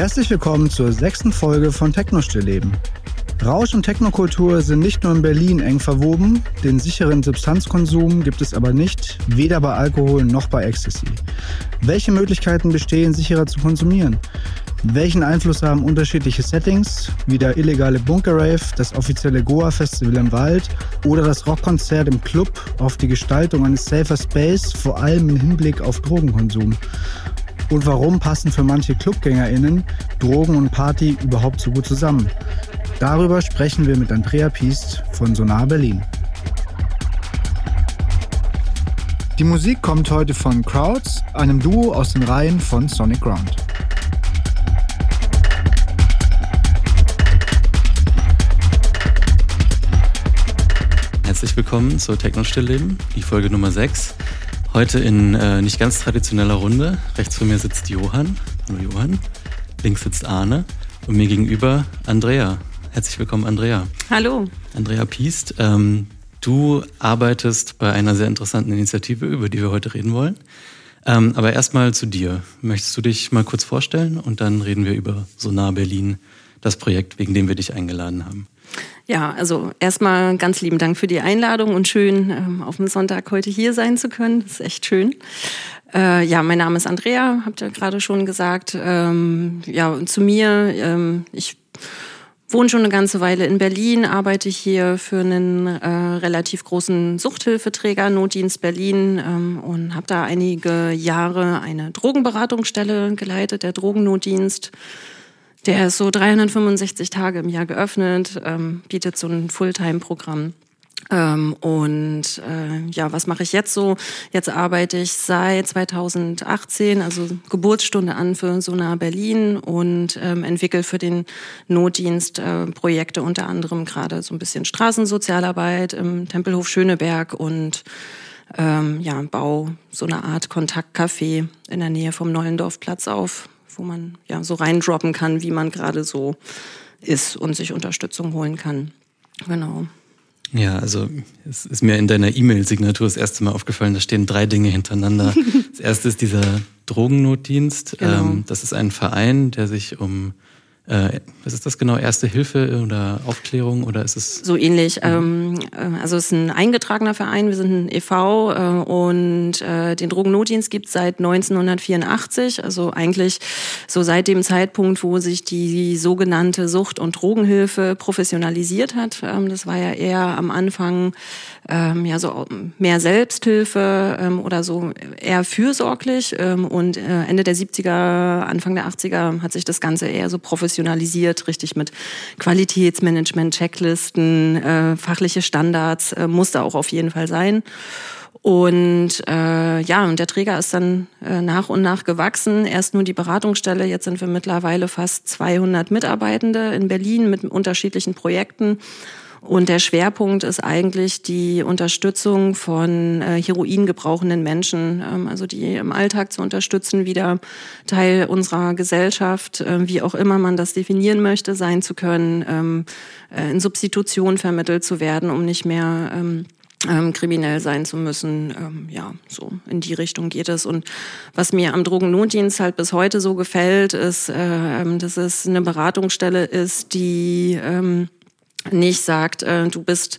Herzlich willkommen zur sechsten Folge von Techno-Stillleben. Rausch und Technokultur sind nicht nur in Berlin eng verwoben, den sicheren Substanzkonsum gibt es aber nicht, weder bei Alkohol noch bei Ecstasy. Welche Möglichkeiten bestehen, sicherer zu konsumieren? Welchen Einfluss haben unterschiedliche Settings, wie der illegale Bunker-Rave, das offizielle Goa-Festival im Wald oder das Rockkonzert im Club auf die Gestaltung eines Safer Space, vor allem im Hinblick auf Drogenkonsum? Und warum passen für manche ClubgängerInnen Drogen und Party überhaupt so gut zusammen? Darüber sprechen wir mit Andrea Piest von Sonar Berlin. Die Musik kommt heute von Crowds, einem Duo aus den Reihen von Sonic Ground. Herzlich willkommen zur Techno-Stillleben, die Folge Nummer 6. Heute in äh, nicht ganz traditioneller Runde. Rechts von mir sitzt Johann. Hallo Johann. Links sitzt Arne. Und mir gegenüber Andrea. Herzlich willkommen, Andrea. Hallo. Andrea Piest. Ähm, du arbeitest bei einer sehr interessanten Initiative, über die wir heute reden wollen. Ähm, aber erstmal zu dir. Möchtest du dich mal kurz vorstellen und dann reden wir über Sonar Berlin, das Projekt, wegen dem wir dich eingeladen haben. Ja, also erstmal ganz lieben Dank für die Einladung und schön, ähm, auf dem Sonntag heute hier sein zu können. Das ist echt schön. Äh, ja, mein Name ist Andrea, habt ihr gerade schon gesagt. Ähm, ja, zu mir, ähm, ich wohne schon eine ganze Weile in Berlin, arbeite hier für einen äh, relativ großen Suchthilfeträger, Notdienst Berlin, und habe da einige Jahre eine Drogenberatungsstelle geleitet, der Drogennotdienst. Der ist so 365 Tage im Jahr geöffnet, ähm, bietet so ein Fulltime-Programm. Ähm, und äh, ja, was mache ich jetzt so? Jetzt arbeite ich seit 2018, also Geburtsstunde an für Sonar Berlin und ähm, entwickle für den Notdienst äh, Projekte, unter anderem gerade so ein bisschen Straßensozialarbeit im Tempelhof Schöneberg und ähm, ja, bau so eine Art Kontaktcafé in der Nähe vom Neulendorfplatz auf wo man ja so reindroppen kann, wie man gerade so ist und sich Unterstützung holen kann. Genau. Ja, also es ist mir in deiner E-Mail-Signatur das erste Mal aufgefallen, da stehen drei Dinge hintereinander. Das erste ist dieser Drogennotdienst. Genau. Ähm, das ist ein Verein, der sich um äh, was ist das genau? Erste Hilfe oder Aufklärung oder ist es? So ähnlich. Mhm. Ähm, also es ist ein eingetragener Verein. Wir sind ein e.V. Äh, und äh, den Drogennotdienst gibt es seit 1984. Also eigentlich so seit dem Zeitpunkt, wo sich die sogenannte Sucht- und Drogenhilfe professionalisiert hat. Ähm, das war ja eher am Anfang ähm, ja so mehr Selbsthilfe ähm, oder so eher fürsorglich. Ähm, und äh, Ende der 70er, Anfang der 80er hat sich das Ganze eher so professionalisiert professionalisiert, richtig mit Qualitätsmanagement, Checklisten, äh, fachliche Standards, äh, musste auch auf jeden Fall sein. Und äh, ja, und der Träger ist dann äh, nach und nach gewachsen. Erst nur die Beratungsstelle, jetzt sind wir mittlerweile fast 200 Mitarbeitende in Berlin mit unterschiedlichen Projekten. Und der Schwerpunkt ist eigentlich die Unterstützung von äh, Heroin gebrauchenden Menschen, ähm, also die im Alltag zu unterstützen, wieder Teil unserer Gesellschaft, äh, wie auch immer man das definieren möchte, sein zu können, ähm, äh, in Substitution vermittelt zu werden, um nicht mehr ähm, ähm, kriminell sein zu müssen. Ähm, ja, so in die Richtung geht es. Und was mir am Drogennotdienst halt bis heute so gefällt, ist, äh, ähm, dass es eine Beratungsstelle ist, die ähm, nicht sagt, äh, du bist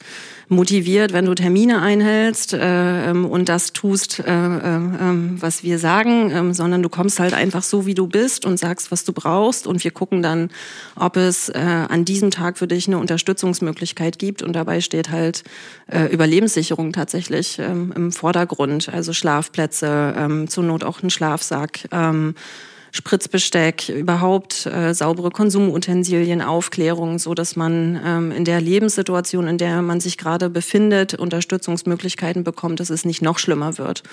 motiviert, wenn du Termine einhältst äh, ähm, und das tust, äh, äh, ähm, was wir sagen, ähm, sondern du kommst halt einfach so, wie du bist und sagst, was du brauchst und wir gucken dann, ob es äh, an diesem Tag für dich eine Unterstützungsmöglichkeit gibt und dabei steht halt äh, Überlebenssicherung tatsächlich im Vordergrund, also Schlafplätze, zur Not auch ein Schlafsack. Spritzbesteck, überhaupt äh, saubere Konsumutensilien, Aufklärung, so dass man ähm, in der Lebenssituation, in der man sich gerade befindet, Unterstützungsmöglichkeiten bekommt, dass es nicht noch schlimmer wird.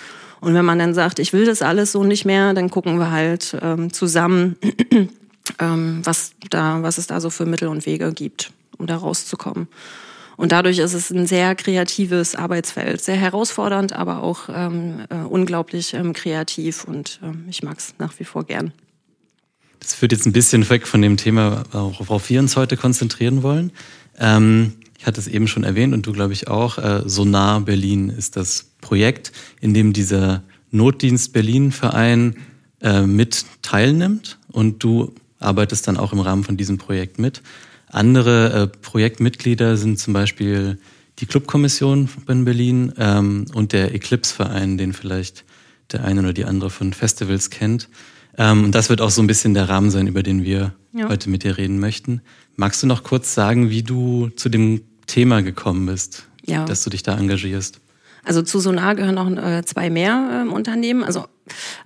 Und wenn man dann sagt, ich will das alles so nicht mehr, dann gucken wir halt ähm, zusammen, ähm, was da, was es da so für Mittel und Wege gibt, um da rauszukommen. Und dadurch ist es ein sehr kreatives Arbeitsfeld, sehr herausfordernd, aber auch ähm, äh, unglaublich ähm, kreativ und ähm, ich mag es nach wie vor gern. Das führt jetzt ein bisschen weg von dem Thema, worauf wir uns heute konzentrieren wollen. Ähm, ich hatte es eben schon erwähnt und du glaube ich auch. Äh, Sonar Berlin ist das Projekt, in dem dieser Notdienst Berlin Verein äh, mit teilnimmt und du arbeitest dann auch im Rahmen von diesem Projekt mit. Andere äh, Projektmitglieder sind zum Beispiel die Clubkommission in Berlin ähm, und der Eclipse-Verein, den vielleicht der eine oder die andere von Festivals kennt. Ähm, und das wird auch so ein bisschen der Rahmen sein, über den wir ja. heute mit dir reden möchten. Magst du noch kurz sagen, wie du zu dem Thema gekommen bist, ja. dass du dich da engagierst? Also zu Sonar gehören noch äh, zwei mehr äh, Unternehmen. Also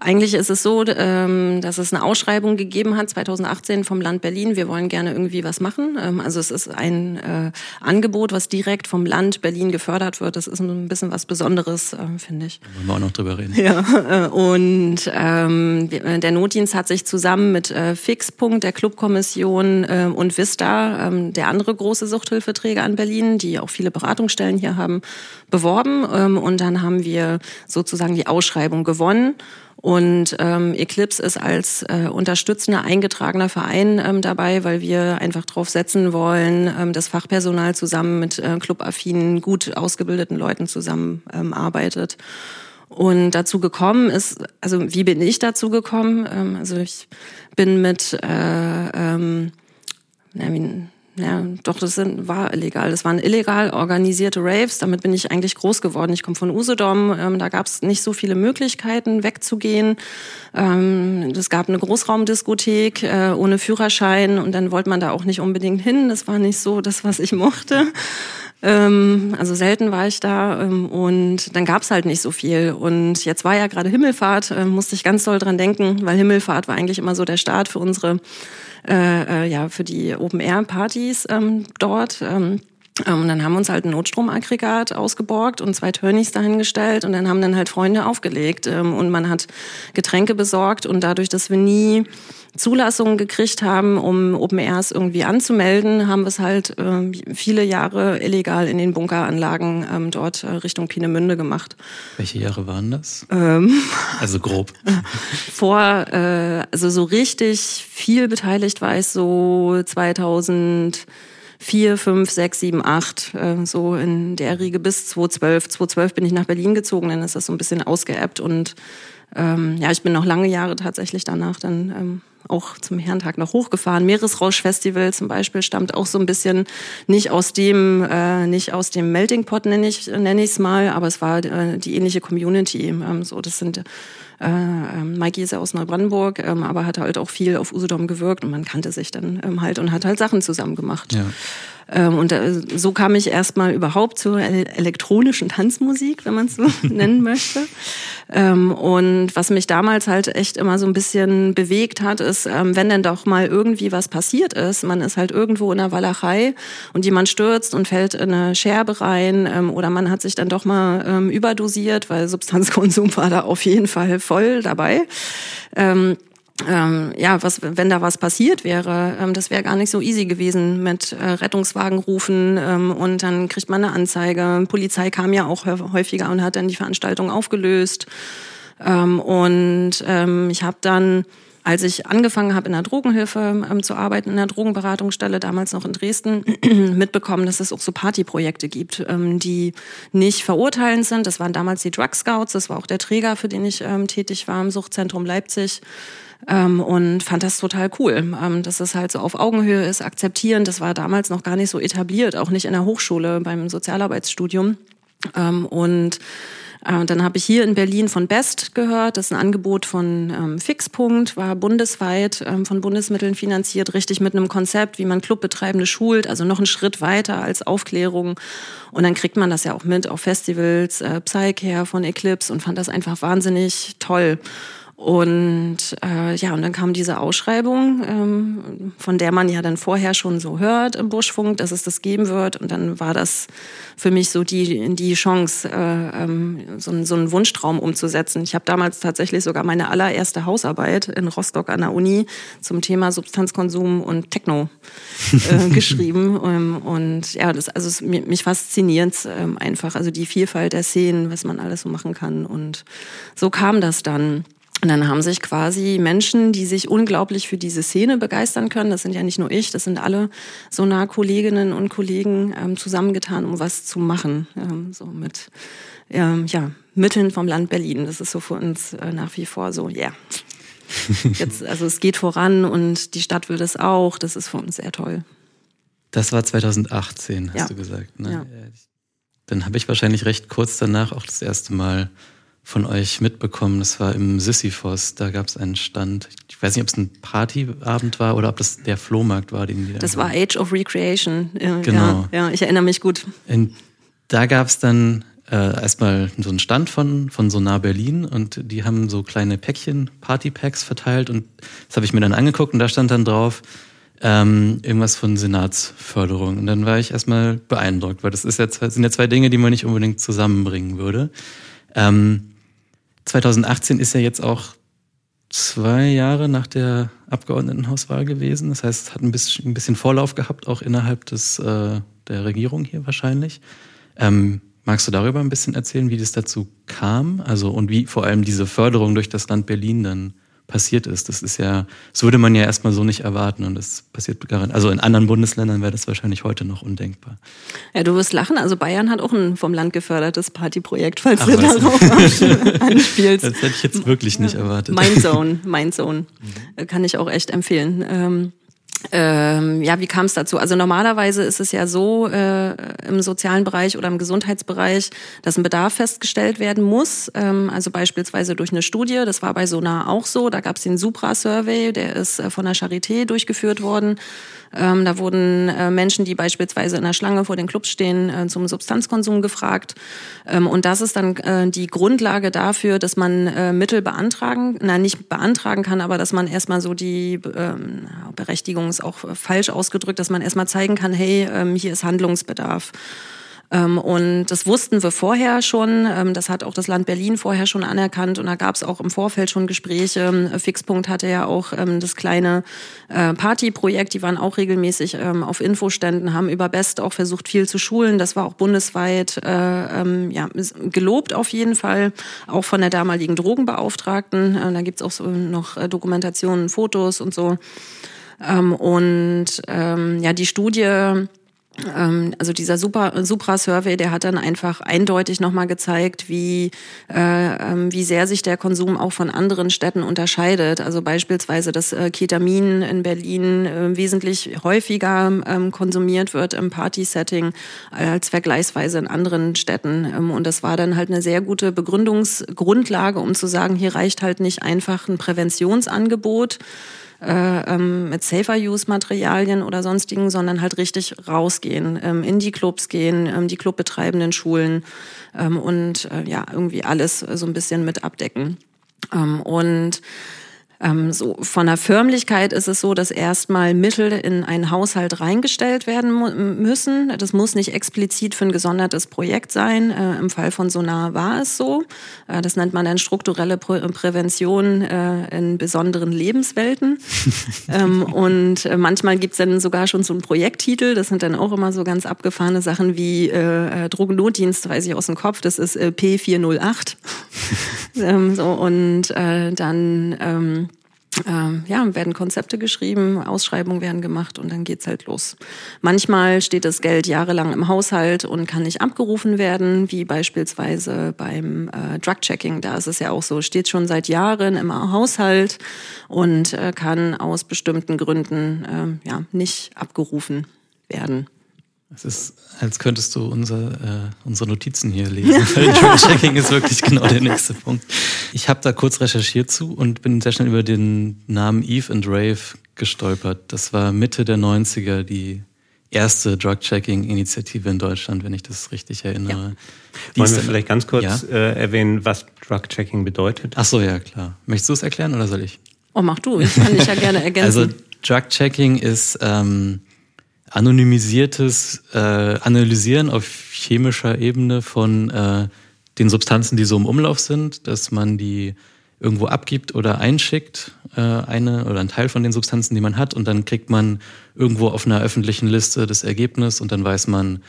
eigentlich ist es so, ähm, dass es eine Ausschreibung gegeben hat 2018 vom Land Berlin. Wir wollen gerne irgendwie was machen. Ähm, also es ist ein äh, Angebot, was direkt vom Land Berlin gefördert wird. Das ist ein bisschen was Besonderes, äh, finde ich. Da wollen wir auch noch drüber reden. Ja, äh, und ähm, der Notdienst hat sich zusammen mit äh, Fixpunkt, der Clubkommission äh, und Vista, ähm, der andere große Suchthilfeträger an Berlin, die auch viele Beratungsstellen hier haben, beworben. Ähm, und dann haben wir sozusagen die Ausschreibung gewonnen. Und ähm, Eclipse ist als äh, unterstützender, eingetragener Verein ähm, dabei, weil wir einfach darauf setzen wollen, ähm, dass Fachpersonal zusammen mit äh, clubaffinen, gut ausgebildeten Leuten zusammen ähm. Und dazu gekommen ist, also wie bin ich dazu gekommen? Ähm, also ich bin mit äh, ähm, na, wie, ja, doch, das sind, war illegal. Das waren illegal organisierte Raves. Damit bin ich eigentlich groß geworden. Ich komme von Usedom. Ähm, da gab es nicht so viele Möglichkeiten, wegzugehen. Ähm, es gab eine Großraumdiskothek äh, ohne Führerschein und dann wollte man da auch nicht unbedingt hin. Das war nicht so das, was ich mochte. Ähm, also selten war ich da ähm, und dann gab's halt nicht so viel. Und jetzt war ja gerade Himmelfahrt, äh, musste ich ganz doll dran denken, weil Himmelfahrt war eigentlich immer so der Start für unsere äh, äh, ja, für die Open-Air-Partys ähm, dort. Ähm, und dann haben wir uns halt ein Notstromaggregat ausgeborgt und zwei Turnys dahingestellt und dann haben dann halt Freunde aufgelegt ähm, und man hat Getränke besorgt und dadurch, dass wir nie Zulassungen gekriegt haben, um Open Airs irgendwie anzumelden, haben wir es halt äh, viele Jahre illegal in den Bunkeranlagen ähm, dort äh, Richtung Pienemünde gemacht. Welche Jahre waren das? Ähm, also grob. Vor, äh, also so richtig viel beteiligt war ich so 2000 4, 5, 6, 7, 8, so in der Riege bis 2012. 2012 bin ich nach Berlin gezogen, dann ist das so ein bisschen ausgeappt und ähm, ja, ich bin noch lange Jahre tatsächlich danach dann ähm, auch zum Herrentag noch hochgefahren. Meeresrausch-Festival zum Beispiel stammt auch so ein bisschen nicht aus dem, äh, nicht aus dem Melting Pot nenne ich nenne es mal, aber es war äh, die ähnliche Community. Ähm, so, das sind äh, Mikey ist ja aus Neubrandenburg, ähm, aber hat halt auch viel auf Usedom gewirkt und man kannte sich dann ähm, halt und hat halt Sachen zusammen gemacht. Ja. Ähm, und äh, so kam ich erstmal überhaupt zur elektronischen Tanzmusik, wenn man es so nennen möchte. Ähm, und was mich damals halt echt immer so ein bisschen bewegt hat, ist, ähm, wenn denn doch mal irgendwie was passiert ist, man ist halt irgendwo in der Walachei und jemand stürzt und fällt in eine Scherbe rein oder man hat sich dann doch mal überdosiert, weil Substanzkonsum war da auf jeden Fall voll dabei ähm, ja, was, wenn da was passiert wäre, ähm, das wäre gar nicht so easy gewesen mit äh, Rettungswagen rufen ähm, und dann kriegt man eine Anzeige. Polizei kam ja auch häufiger und hat dann die Veranstaltung aufgelöst. Ähm, und ähm, ich habe dann als ich angefangen habe, in der Drogenhilfe ähm, zu arbeiten, in der Drogenberatungsstelle, damals noch in Dresden, mitbekommen, dass es auch so Partyprojekte gibt, ähm, die nicht verurteilend sind. Das waren damals die Drug Scouts, das war auch der Träger, für den ich ähm, tätig war im Suchtzentrum Leipzig ähm, und fand das total cool, ähm, dass es halt so auf Augenhöhe ist, akzeptieren. Das war damals noch gar nicht so etabliert, auch nicht in der Hochschule beim Sozialarbeitsstudium. Ähm, und äh, dann habe ich hier in Berlin von Best gehört. Das ist ein Angebot von ähm, Fixpunkt, war bundesweit ähm, von Bundesmitteln finanziert, richtig mit einem Konzept, wie man Clubbetreibende schult, also noch einen Schritt weiter als Aufklärung. Und dann kriegt man das ja auch mit auf Festivals, äh, Psycare von Eclipse und fand das einfach wahnsinnig toll. Und äh, ja, und dann kam diese Ausschreibung, ähm, von der man ja dann vorher schon so hört im Buschfunk, dass es das geben wird. Und dann war das für mich so die, die Chance, äh, ähm, so, so einen Wunschtraum umzusetzen. Ich habe damals tatsächlich sogar meine allererste Hausarbeit in Rostock an der Uni zum Thema Substanzkonsum und Techno äh, geschrieben. Ähm, und ja, das, also es, mich fasziniert ähm, einfach, also die Vielfalt der Szenen, was man alles so machen kann. Und so kam das dann. Und dann haben sich quasi Menschen, die sich unglaublich für diese Szene begeistern können, das sind ja nicht nur ich, das sind alle Sonar-Kolleginnen und Kollegen ähm, zusammengetan, um was zu machen. Ähm, so mit ähm, ja, Mitteln vom Land Berlin. Das ist so für uns äh, nach wie vor so, ja. Yeah. Jetzt, also es geht voran und die Stadt will das auch. Das ist für uns sehr toll. Das war 2018, hast ja. du gesagt. Ne? Ja. Dann habe ich wahrscheinlich recht kurz danach auch das erste Mal von euch mitbekommen. Das war im Sisyphos. Da gab es einen Stand. Ich weiß nicht, ob es ein Partyabend war oder ob das der Flohmarkt war, den die Das war Age of Recreation. Genau. Ja, ja ich erinnere mich gut. Und da gab es dann äh, erstmal so einen Stand von, von Sonar Berlin und die haben so kleine Päckchen, Partypacks verteilt und das habe ich mir dann angeguckt und da stand dann drauf, ähm, irgendwas von Senatsförderung. Und dann war ich erstmal beeindruckt, weil das ist ja sind ja zwei Dinge, die man nicht unbedingt zusammenbringen würde. Ähm, 2018 ist ja jetzt auch zwei Jahre nach der Abgeordnetenhauswahl gewesen. Das heißt, hat ein bisschen, ein bisschen Vorlauf gehabt, auch innerhalb des, äh, der Regierung hier wahrscheinlich. Ähm, magst du darüber ein bisschen erzählen, wie das dazu kam? Also und wie vor allem diese Förderung durch das Land Berlin dann passiert ist. Das ist ja, das würde man ja erstmal so nicht erwarten und das passiert garantiert. Also in anderen Bundesländern wäre das wahrscheinlich heute noch undenkbar. Ja, du wirst lachen. Also Bayern hat auch ein vom Land gefördertes Partyprojekt, falls Ach, du darauf anspielst. Das hätte ich jetzt wirklich nicht erwartet. Mindzone, Mindzone. Mhm. Kann ich auch echt empfehlen. Ähm, ähm, ja, wie kam es dazu? Also normalerweise ist es ja so äh, im sozialen Bereich oder im Gesundheitsbereich, dass ein Bedarf festgestellt werden muss. Ähm, also beispielsweise durch eine Studie. Das war bei Sonar auch so. Da gab es den Supra-Survey, der ist äh, von der Charité durchgeführt worden. Ähm, da wurden äh, Menschen, die beispielsweise in der Schlange vor den Clubs stehen, äh, zum Substanzkonsum gefragt. Ähm, und das ist dann äh, die Grundlage dafür, dass man äh, Mittel beantragen, nein, nicht beantragen kann, aber dass man erstmal so die ähm, Berechtigung ist auch falsch ausgedrückt, dass man erstmal zeigen kann, hey, ähm, hier ist Handlungsbedarf. Ähm, und das wussten wir vorher schon. Ähm, das hat auch das Land Berlin vorher schon anerkannt. Und da gab es auch im Vorfeld schon Gespräche. Fixpunkt hatte ja auch das kleine äh, Partyprojekt. Die waren auch regelmäßig auf Infoständen, haben über Best auch versucht, viel zu schulen. Das war auch bundesweit äh, ja, gelobt auf jeden Fall, auch von der damaligen Drogenbeauftragten. Äh, da gibt's auch so noch Dokumentationen, Fotos und so. Und ja, die Studie ähm, also dieser Super, Supra-Survey, der hat dann einfach eindeutig nochmal gezeigt, wie, äh, ähm, wie sehr sich der Konsum auch von anderen Städten unterscheidet. Also beispielsweise, dass äh, Ketamin in Berlin äh, wesentlich häufiger ähm, konsumiert wird im Party-Setting als vergleichsweise in anderen Städten. Ähm, und das war dann halt eine sehr gute Begründungsgrundlage, um zu sagen, hier reicht halt nicht einfach ein Präventionsangebot, äh, ähm, mit Safer-Use-Materialien oder sonstigen, sondern halt richtig rausgehen, ähm, in die Clubs gehen, ähm, die Clubbetreibenden schulen ähm, und äh, ja, irgendwie alles so ein bisschen mit abdecken. Ähm, und ähm, so von der Förmlichkeit ist es so, dass erstmal Mittel in einen Haushalt reingestellt werden müssen. Das muss nicht explizit für ein gesondertes Projekt sein. Äh, Im Fall von Sonar war es so. Äh, das nennt man dann strukturelle Prä Prävention äh, in besonderen Lebenswelten. ähm, und äh, manchmal gibt's dann sogar schon so einen Projekttitel. Das sind dann auch immer so ganz abgefahrene Sachen wie äh, äh Drogennotdienst, weiß ich aus dem Kopf. Das ist äh, P408. ähm, so, und dann ähm, ähm, ja, werden Konzepte geschrieben, Ausschreibungen werden gemacht und dann geht's halt los. Manchmal steht das Geld jahrelang im Haushalt und kann nicht abgerufen werden, wie beispielsweise beim äh, Drug-Checking. Da ist es ja auch so, steht schon seit Jahren im Haushalt und äh, kann aus bestimmten Gründen äh, ja, nicht abgerufen werden. Es ist, als könntest du unser, äh, unsere Notizen hier lesen. Checking ist wirklich genau der nächste Punkt. Ich habe da kurz recherchiert zu und bin sehr schnell über den Namen Eve and Rave gestolpert. Das war Mitte der 90er die erste Drug-Checking-Initiative in Deutschland, wenn ich das richtig erinnere. Ja. Wollen wir vielleicht ganz kurz ja? äh, erwähnen, was Drug-Checking bedeutet? Ach so, ja, klar. Möchtest du es erklären oder soll ich? Oh, mach du. Ich kann dich ja gerne ergänzen. Also Drug-Checking ist... Ähm, anonymisiertes äh, Analysieren auf chemischer Ebene von äh, den Substanzen, die so im Umlauf sind, dass man die irgendwo abgibt oder einschickt, äh, eine oder ein Teil von den Substanzen, die man hat, und dann kriegt man irgendwo auf einer öffentlichen Liste das Ergebnis und dann weiß man,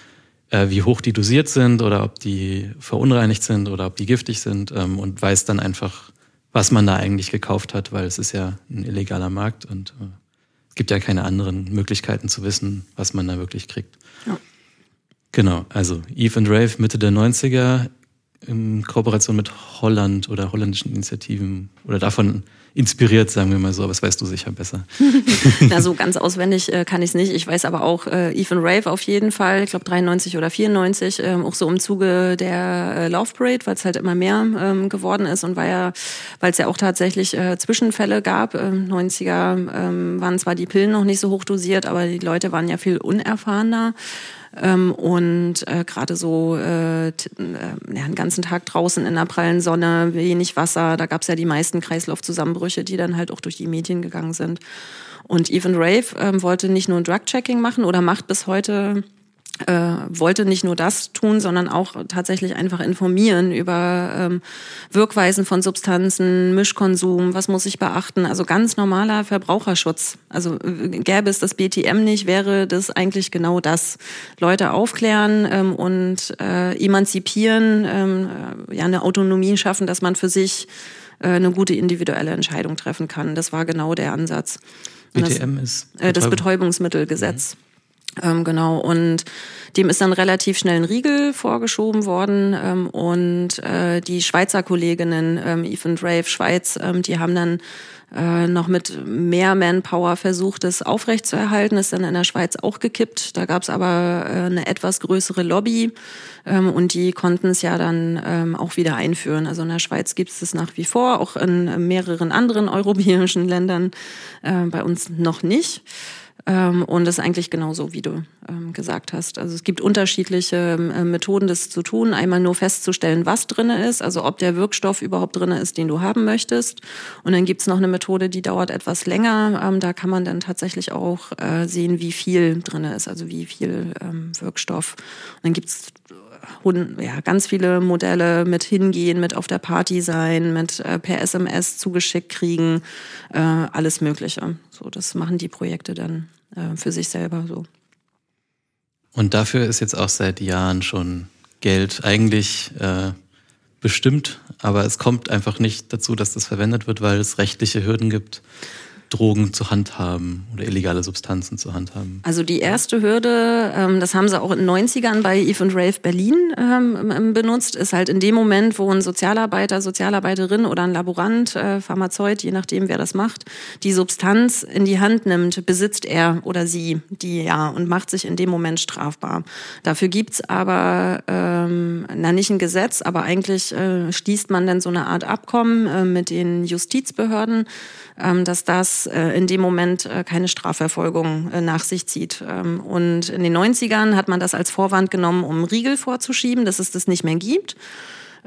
äh, wie hoch die dosiert sind oder ob die verunreinigt sind oder ob die giftig sind ähm, und weiß dann einfach, was man da eigentlich gekauft hat, weil es ist ja ein illegaler Markt und äh, gibt ja keine anderen Möglichkeiten zu wissen, was man da wirklich kriegt. Ja. Genau, also Eve and Rave Mitte der 90er in Kooperation mit Holland oder holländischen Initiativen oder davon inspiriert, sagen wir mal so, aber das weißt du sicher besser. Na, so ganz auswendig äh, kann ich es nicht. Ich weiß aber auch äh, Ethan Rave auf jeden Fall, ich glaube 93 oder 94, ähm, auch so im Zuge der äh, Love Parade, weil es halt immer mehr ähm, geworden ist und weil ja, weil es ja auch tatsächlich äh, Zwischenfälle gab. Ähm, 90er ähm, waren zwar die Pillen noch nicht so hoch dosiert, aber die Leute waren ja viel unerfahrener. Ähm, und äh, gerade so äh, äh, einen ganzen Tag draußen in der prallen Sonne, wenig Wasser, da gab es ja die meisten Kreislaufzusammenbrüche, die dann halt auch durch die Medien gegangen sind. Und Even Rave ähm, wollte nicht nur ein Drug-Checking machen oder macht bis heute äh, wollte nicht nur das tun, sondern auch tatsächlich einfach informieren über ähm, Wirkweisen von Substanzen, Mischkonsum, was muss ich beachten. Also ganz normaler Verbraucherschutz. Also äh, gäbe es das BTM nicht, wäre das eigentlich genau das. Leute aufklären ähm, und äh, emanzipieren, ähm, äh, ja eine Autonomie schaffen, dass man für sich äh, eine gute individuelle Entscheidung treffen kann. Das war genau der Ansatz. BTM das, ist Betäubung. das Betäubungsmittelgesetz. Mhm. Ähm, genau, und dem ist dann relativ schnell ein Riegel vorgeschoben worden. Ähm, und äh, die Schweizer Kolleginnen, ähm, Ethan Rave Schweiz, ähm, die haben dann äh, noch mit mehr Manpower versucht, es aufrechtzuerhalten. Ist dann in der Schweiz auch gekippt. Da gab es aber äh, eine etwas größere Lobby ähm, und die konnten es ja dann ähm, auch wieder einführen. Also in der Schweiz gibt es das nach wie vor, auch in mehreren anderen europäischen Ländern, äh, bei uns noch nicht. Ähm, und das ist eigentlich genauso, wie du ähm, gesagt hast. Also es gibt unterschiedliche ähm, Methoden, das zu tun. Einmal nur festzustellen, was drinne ist, also ob der Wirkstoff überhaupt drinne ist, den du haben möchtest. Und dann gibt's noch eine Methode, die dauert etwas länger. da kann man dann tatsächlich auch äh, sehen, wie viel drinne ist, also wie viel Wirkstoff. Und dann gibt's ja, ganz viele Modelle mit hingehen, mit auf der Party sein, mit äh, per SMS zugeschickt kriegen, äh, alles Mögliche. So, das machen die Projekte dann äh, für sich selber so. Und dafür ist jetzt auch seit Jahren schon Geld eigentlich äh, bestimmt, aber es kommt einfach nicht dazu, dass das verwendet wird, weil es rechtliche Hürden gibt. Drogen zu handhaben oder illegale Substanzen zu handhaben? Also die erste Hürde, ähm, das haben sie auch in den 90ern bei Eve and Rave Berlin ähm, ähm, benutzt, ist halt in dem Moment, wo ein Sozialarbeiter, Sozialarbeiterin oder ein Laborant, äh, Pharmazeut, je nachdem wer das macht, die Substanz in die Hand nimmt, besitzt er oder sie die ja und macht sich in dem Moment strafbar. Dafür gibt's aber, ähm, na nicht ein Gesetz, aber eigentlich äh, schließt man dann so eine Art Abkommen äh, mit den Justizbehörden, dass das äh, in dem Moment äh, keine Strafverfolgung äh, nach sich zieht. Ähm, und in den 90ern hat man das als Vorwand genommen, um Riegel vorzuschieben, dass es das nicht mehr gibt.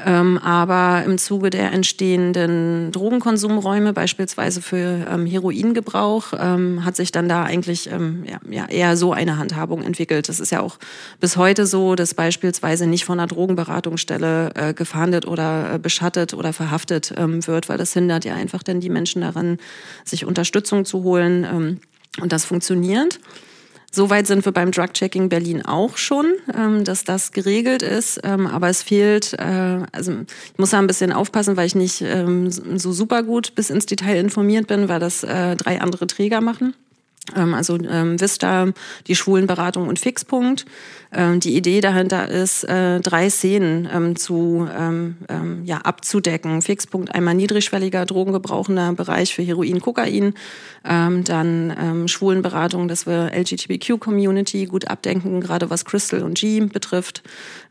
Ähm, aber im Zuge der entstehenden Drogenkonsumräume, beispielsweise für ähm, Heroingebrauch, ähm, hat sich dann da eigentlich ähm, ja, eher so eine Handhabung entwickelt. Das ist ja auch bis heute so, dass beispielsweise nicht von einer Drogenberatungsstelle äh, gefahndet oder äh, beschattet oder verhaftet ähm, wird, weil das hindert ja einfach dann die Menschen daran, sich Unterstützung zu holen. Ähm, und das funktioniert. Soweit sind wir beim Drug-Checking Berlin auch schon, ähm, dass das geregelt ist. Ähm, aber es fehlt, äh, also ich muss da ein bisschen aufpassen, weil ich nicht ähm, so super gut bis ins Detail informiert bin, weil das äh, drei andere Träger machen. Ähm, also ähm, Vista, die Schwulenberatung und Fixpunkt. Ähm, die Idee dahinter ist, äh, drei Szenen ähm, zu ähm, ähm, ja, abzudecken. Fixpunkt einmal niedrigschwelliger, drogengebrauchender Bereich für Heroin, Kokain. Ähm, dann ähm, Schwulenberatung, dass wir LGBTQ-Community gut abdenken, gerade was Crystal und G betrifft.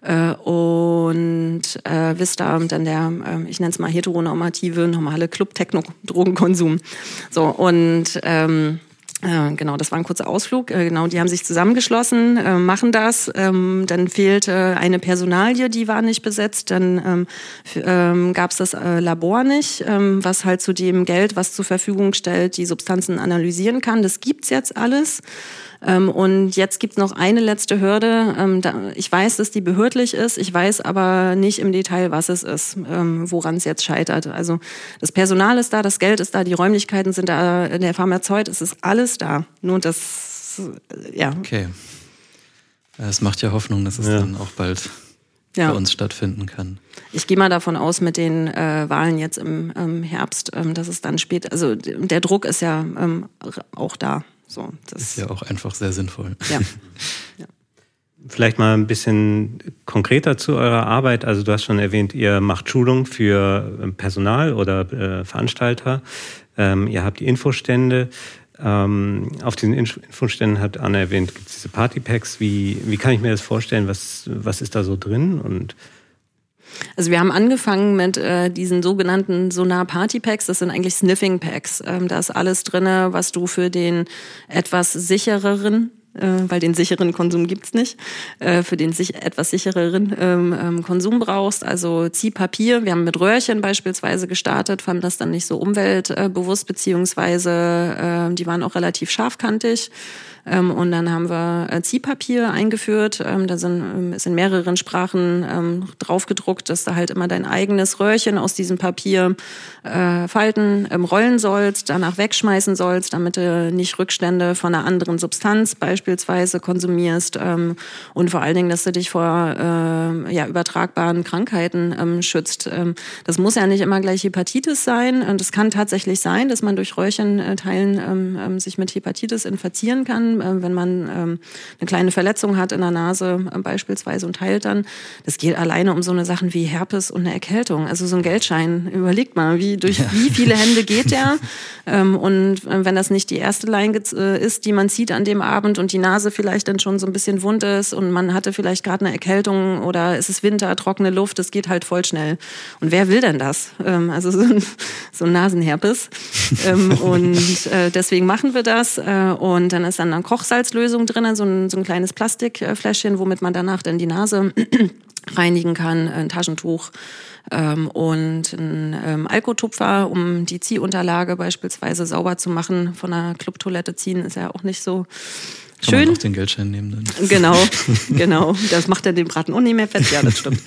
Äh, und äh, Vista, dann der, äh, ich nenne es mal heteronormative, normale Club-Techno-Drogenkonsum. So, und ähm, äh, genau, das war ein kurzer Ausflug. Äh, genau, die haben sich zusammengeschlossen, äh, machen das. Ähm, dann fehlte eine Personalie, die war nicht besetzt. Dann ähm, ähm, gab es das Labor nicht, was halt zu dem Geld, was zur Verfügung stellt, die Substanzen analysieren kann. Das gibt's jetzt alles. Ähm, und jetzt gibt's noch eine letzte Hürde. Ähm, ich weiß, dass die behördlich ist, ich weiß aber nicht im Detail, was es ist, ähm, woran es jetzt scheitert. Also das Personal ist da, das Geld ist da, die Räumlichkeiten sind da, der Pharmazeut, es ist alles da. Nur das, äh, ja. Okay. Es macht ja Hoffnung, dass es ja. dann auch bald ja. bei uns stattfinden kann. Ich gehe mal davon aus, mit den äh, Wahlen jetzt im ähm, Herbst, ähm, dass es dann spät, also der Druck ist ja ähm, auch da. So, das ist ja auch einfach sehr sinnvoll. Ja. ja. vielleicht mal ein bisschen konkreter zu eurer Arbeit. Also du hast schon erwähnt, ihr macht Schulung für ähm, Personal oder äh, Veranstalter. Ähm, ihr habt die Infostände. Ähm, auf diesen Infoständen hat Anna erwähnt, gibt es diese Partypacks. Wie, wie kann ich mir das vorstellen? Was, was ist da so drin? Und also wir haben angefangen mit äh, diesen sogenannten Sonar Party Packs. Das sind eigentlich Sniffing Packs. Ähm, da ist alles drinne, was du für den etwas sichereren äh, weil den sicheren Konsum gibt's nicht, äh, für den sich etwas sichereren ähm, ähm, Konsum brauchst. Also Ziehpapier, wir haben mit Röhrchen beispielsweise gestartet, fanden das dann nicht so umweltbewusst, beziehungsweise äh, die waren auch relativ scharfkantig. Ähm, und dann haben wir äh, Ziehpapier eingeführt. Ähm, da sind, ähm, ist in mehreren Sprachen ähm, draufgedruckt, dass du halt immer dein eigenes Röhrchen aus diesem Papier äh, falten, ähm, rollen sollst, danach wegschmeißen sollst, damit du nicht Rückstände von einer anderen Substanz beispielsweise konsumierst. Ähm, und vor allen Dingen, dass du dich vor äh, ja, übertragbaren Krankheiten ähm, schützt. Ähm, das muss ja nicht immer gleich Hepatitis sein. Und es kann tatsächlich sein, dass man durch Röhrchenteilen ähm, ähm, sich mit Hepatitis infizieren kann äh, wenn man ähm, eine kleine Verletzung hat in der Nase äh, beispielsweise und heilt dann. Das geht alleine um so eine Sachen wie Herpes und eine Erkältung. Also so ein Geldschein, überlegt mal, wie, durch ja. wie viele Hände geht der? ähm, und äh, wenn das nicht die erste Line äh, ist, die man zieht an dem Abend und die Nase vielleicht dann schon so ein bisschen wund ist und man hatte vielleicht gerade eine Erkältung oder es ist Winter, trockene Luft, das geht halt voll schnell. Und wer will denn das? Ähm, also so ein, so ein Nasenherpes. ähm, und äh, deswegen machen wir das. Äh, und dann ist dann Kochsalzlösung drin, so ein, so ein kleines Plastikfläschchen, womit man danach dann die Nase reinigen kann, ein Taschentuch ähm, und ein ähm, Alkotupfer, um die Ziehunterlage beispielsweise sauber zu machen. Von einer Clubtoilette ziehen ist ja auch nicht so kann Schön. Man auch den Geldschein nehmen dann. Genau, genau. Das macht ja den Braten auch nicht mehr fett. Ja, das stimmt.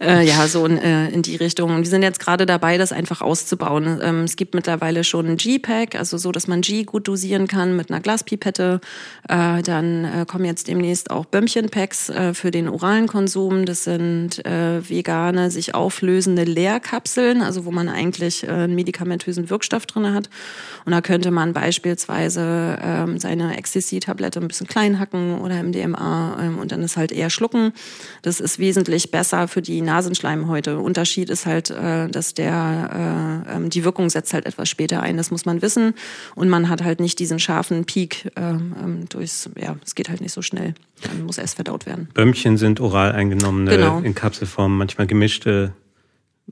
äh, ja, so in, äh, in die Richtung. Und wir sind jetzt gerade dabei, das einfach auszubauen. Ähm, es gibt mittlerweile schon ein G-Pack, also so, dass man G gut dosieren kann mit einer Glaspipette. Äh, dann äh, kommen jetzt demnächst auch Bömmchen-Packs äh, für den oralen Konsum. Das sind äh, vegane, sich auflösende Leerkapseln, also wo man eigentlich einen medikamentösen Wirkstoff drin hat. Und da könnte man beispielsweise äh, seine Ecstasy-Tablette bisschen klein hacken oder MDMA ähm, und dann ist halt eher schlucken. Das ist wesentlich besser für die Nasenschleimhäute. Unterschied ist halt, äh, dass der äh, ähm, die Wirkung setzt halt etwas später ein. Das muss man wissen und man hat halt nicht diesen scharfen Peak ähm, ähm durchs. Ja, es geht halt nicht so schnell. Dann muss erst verdaut werden. Bömmchen sind oral eingenommene genau. in Kapselform, manchmal gemischte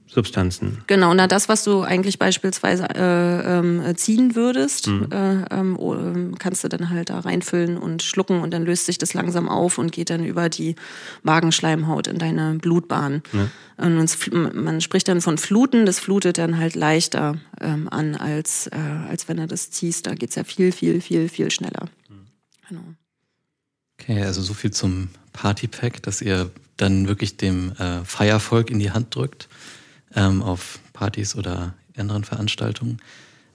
Substanzen. Genau, na das, was du eigentlich beispielsweise äh, ähm, ziehen würdest, mhm. äh, ähm, oh, ähm, kannst du dann halt da reinfüllen und schlucken und dann löst sich das langsam auf und geht dann über die Magenschleimhaut in deine Blutbahn. Ja. Und uns, man spricht dann von Fluten, das flutet dann halt leichter ähm, an, als, äh, als wenn du das ziehst. Da geht's ja viel, viel, viel, viel schneller. Mhm. Genau. Okay, also so viel zum Partypack, dass ihr dann wirklich dem äh, Feiervolk in die Hand drückt ähm, auf Partys oder anderen Veranstaltungen.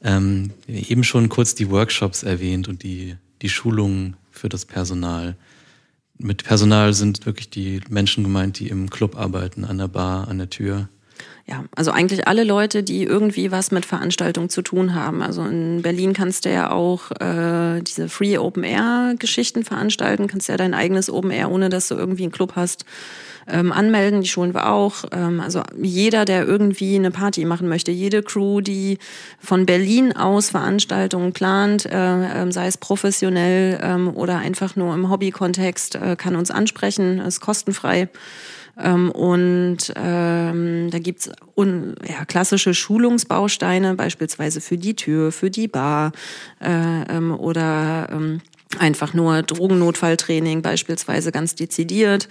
Ähm, eben schon kurz die Workshops erwähnt und die, die Schulungen für das Personal. Mit Personal sind wirklich die Menschen gemeint, die im Club arbeiten, an der Bar, an der Tür. Ja, also eigentlich alle Leute, die irgendwie was mit Veranstaltungen zu tun haben. Also in Berlin kannst du ja auch äh, diese Free Open Air Geschichten veranstalten, kannst ja dein eigenes Open Air, ohne dass du irgendwie einen Club hast ähm, anmelden. Die schulen wir auch. Ähm, also jeder, der irgendwie eine Party machen möchte, jede Crew, die von Berlin aus Veranstaltungen plant, äh, äh, sei es professionell ähm, oder einfach nur im Hobbykontext, äh, kann uns ansprechen, ist kostenfrei. Ähm, und ähm, da gibt's ja, klassische Schulungsbausteine, beispielsweise für die Tür, für die Bar äh, ähm, oder ähm, einfach nur Drogennotfalltraining beispielsweise ganz dezidiert.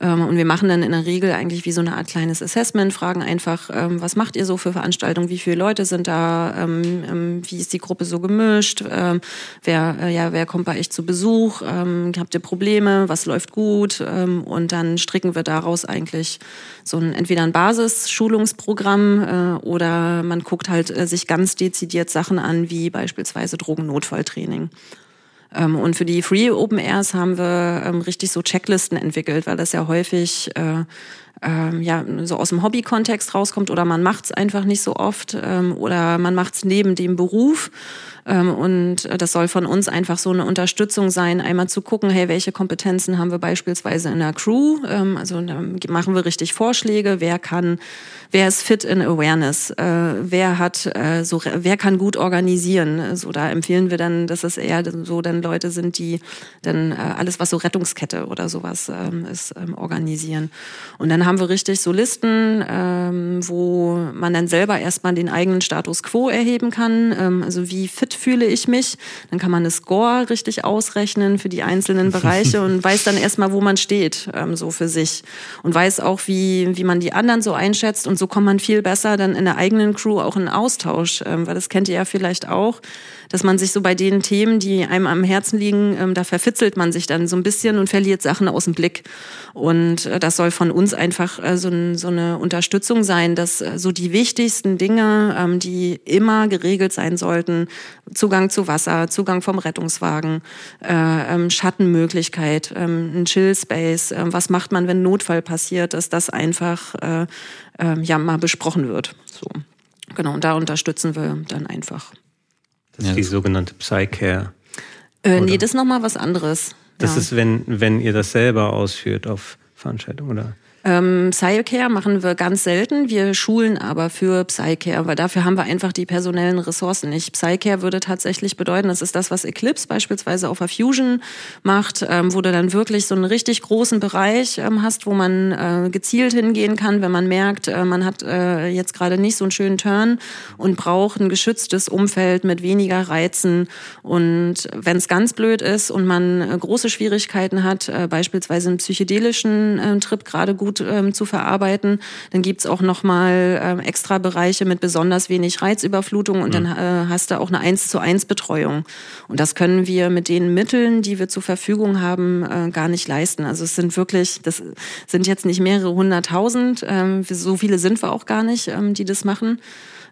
Ähm, und wir machen dann in der Regel eigentlich wie so eine Art kleines Assessment, fragen einfach, ähm, was macht ihr so für Veranstaltungen, wie viele Leute sind da, ähm, wie ist die Gruppe so gemischt, wer, äh, ja, wer kommt bei euch zu Besuch, habt ihr Probleme, was läuft gut? Und dann stricken wir daraus eigentlich so ein entweder ein Basisschulungsprogramm äh, oder man guckt halt äh, sich ganz dezidiert Sachen an, wie beispielsweise Drogennotfalltraining. Ähm, und für die Free Open Airs haben wir ähm, richtig so Checklisten entwickelt, weil das ja häufig äh, ähm, ja so aus dem Hobby-Kontext rauskommt oder man macht es einfach nicht so oft ähm, oder man macht es neben dem Beruf. Ähm, und das soll von uns einfach so eine Unterstützung sein, einmal zu gucken, hey, welche Kompetenzen haben wir beispielsweise in der Crew? Ähm, also machen wir richtig Vorschläge, wer kann, wer ist fit in Awareness, äh, wer hat äh, so, wer kann gut organisieren. So da empfehlen wir dann, dass es eher so dann Leute sind, die dann äh, alles, was so Rettungskette oder sowas ähm, ist, organisieren. Und dann haben wir richtig so Listen, wo man dann selber erstmal den eigenen Status quo erheben kann. also wie fit fühle ich mich. Dann kann man eine Score richtig ausrechnen für die einzelnen Bereiche und weiß dann erstmal, wo man steht, ähm, so für sich. Und weiß auch, wie, wie man die anderen so einschätzt. Und so kommt man viel besser dann in der eigenen Crew auch in Austausch, ähm, weil das kennt ihr ja vielleicht auch dass man sich so bei den Themen, die einem am Herzen liegen, ähm, da verfitzelt man sich dann so ein bisschen und verliert Sachen aus dem Blick. Und äh, das soll von uns einfach äh, so, ein, so, eine Unterstützung sein, dass äh, so die wichtigsten Dinge, ähm, die immer geregelt sein sollten, Zugang zu Wasser, Zugang vom Rettungswagen, äh, ähm, Schattenmöglichkeit, ähm, ein Chillspace, äh, was macht man, wenn Notfall passiert, dass das einfach äh, äh, ja mal besprochen wird. So. Genau, und da unterstützen wir dann einfach. Das ja, ist die sogenannte Psycare. Äh, nee, das ist nochmal was anderes. Das ja. ist, wenn, wenn ihr das selber ausführt auf Veranstaltungen, oder? Ähm, Psycare machen wir ganz selten. Wir schulen aber für Psycare, weil dafür haben wir einfach die personellen Ressourcen nicht. Psycare würde tatsächlich bedeuten, das ist das, was Eclipse beispielsweise auf der Fusion macht, ähm, wo du dann wirklich so einen richtig großen Bereich ähm, hast, wo man äh, gezielt hingehen kann, wenn man merkt, äh, man hat äh, jetzt gerade nicht so einen schönen Turn und braucht ein geschütztes Umfeld mit weniger Reizen. Und wenn es ganz blöd ist und man äh, große Schwierigkeiten hat, äh, beispielsweise einen psychedelischen äh, Trip gerade gut gut ähm, zu verarbeiten. Dann gibt's auch nochmal ähm, extra Bereiche mit besonders wenig Reizüberflutung und mhm. dann äh, hast du auch eine 1 zu 1 Betreuung. Und das können wir mit den Mitteln, die wir zur Verfügung haben, äh, gar nicht leisten. Also es sind wirklich, das sind jetzt nicht mehrere hunderttausend, ähm, so viele sind wir auch gar nicht, ähm, die das machen.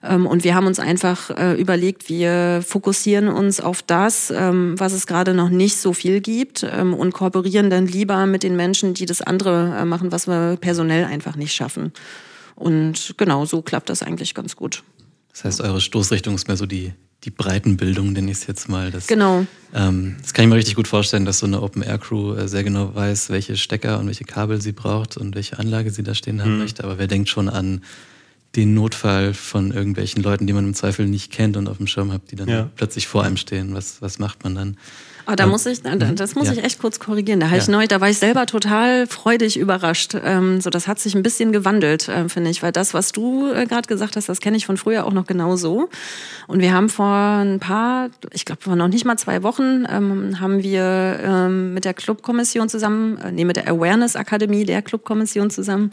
Ähm, und wir haben uns einfach äh, überlegt, wir fokussieren uns auf das, ähm, was es gerade noch nicht so viel gibt ähm, und kooperieren dann lieber mit den Menschen, die das andere äh, machen, was wir personell einfach nicht schaffen. Und genau, so klappt das eigentlich ganz gut. Das heißt, eure Stoßrichtung ist mehr so die, die Breitenbildung, nenne ich es jetzt mal. Das, genau. Ähm, das kann ich mir richtig gut vorstellen, dass so eine Open-Air-Crew äh, sehr genau weiß, welche Stecker und welche Kabel sie braucht und welche Anlage sie da stehen haben mhm. möchte. Aber wer denkt schon an den Notfall von irgendwelchen Leuten, die man im Zweifel nicht kennt und auf dem Schirm hat, die dann ja. plötzlich vor einem stehen. Was, was macht man dann? Oh, da ähm, muss ich, mhm. das muss ja. ich echt kurz korrigieren. Da, ja. ich neu, da war ich selber total freudig überrascht. Ähm, so, das hat sich ein bisschen gewandelt, äh, finde ich, weil das, was du äh, gerade gesagt hast, das kenne ich von früher auch noch genau so. Und wir haben vor ein paar, ich glaube, vor noch nicht mal zwei Wochen, ähm, haben wir ähm, mit der Clubkommission zusammen, äh, nee, mit der Awareness Akademie der Clubkommission zusammen,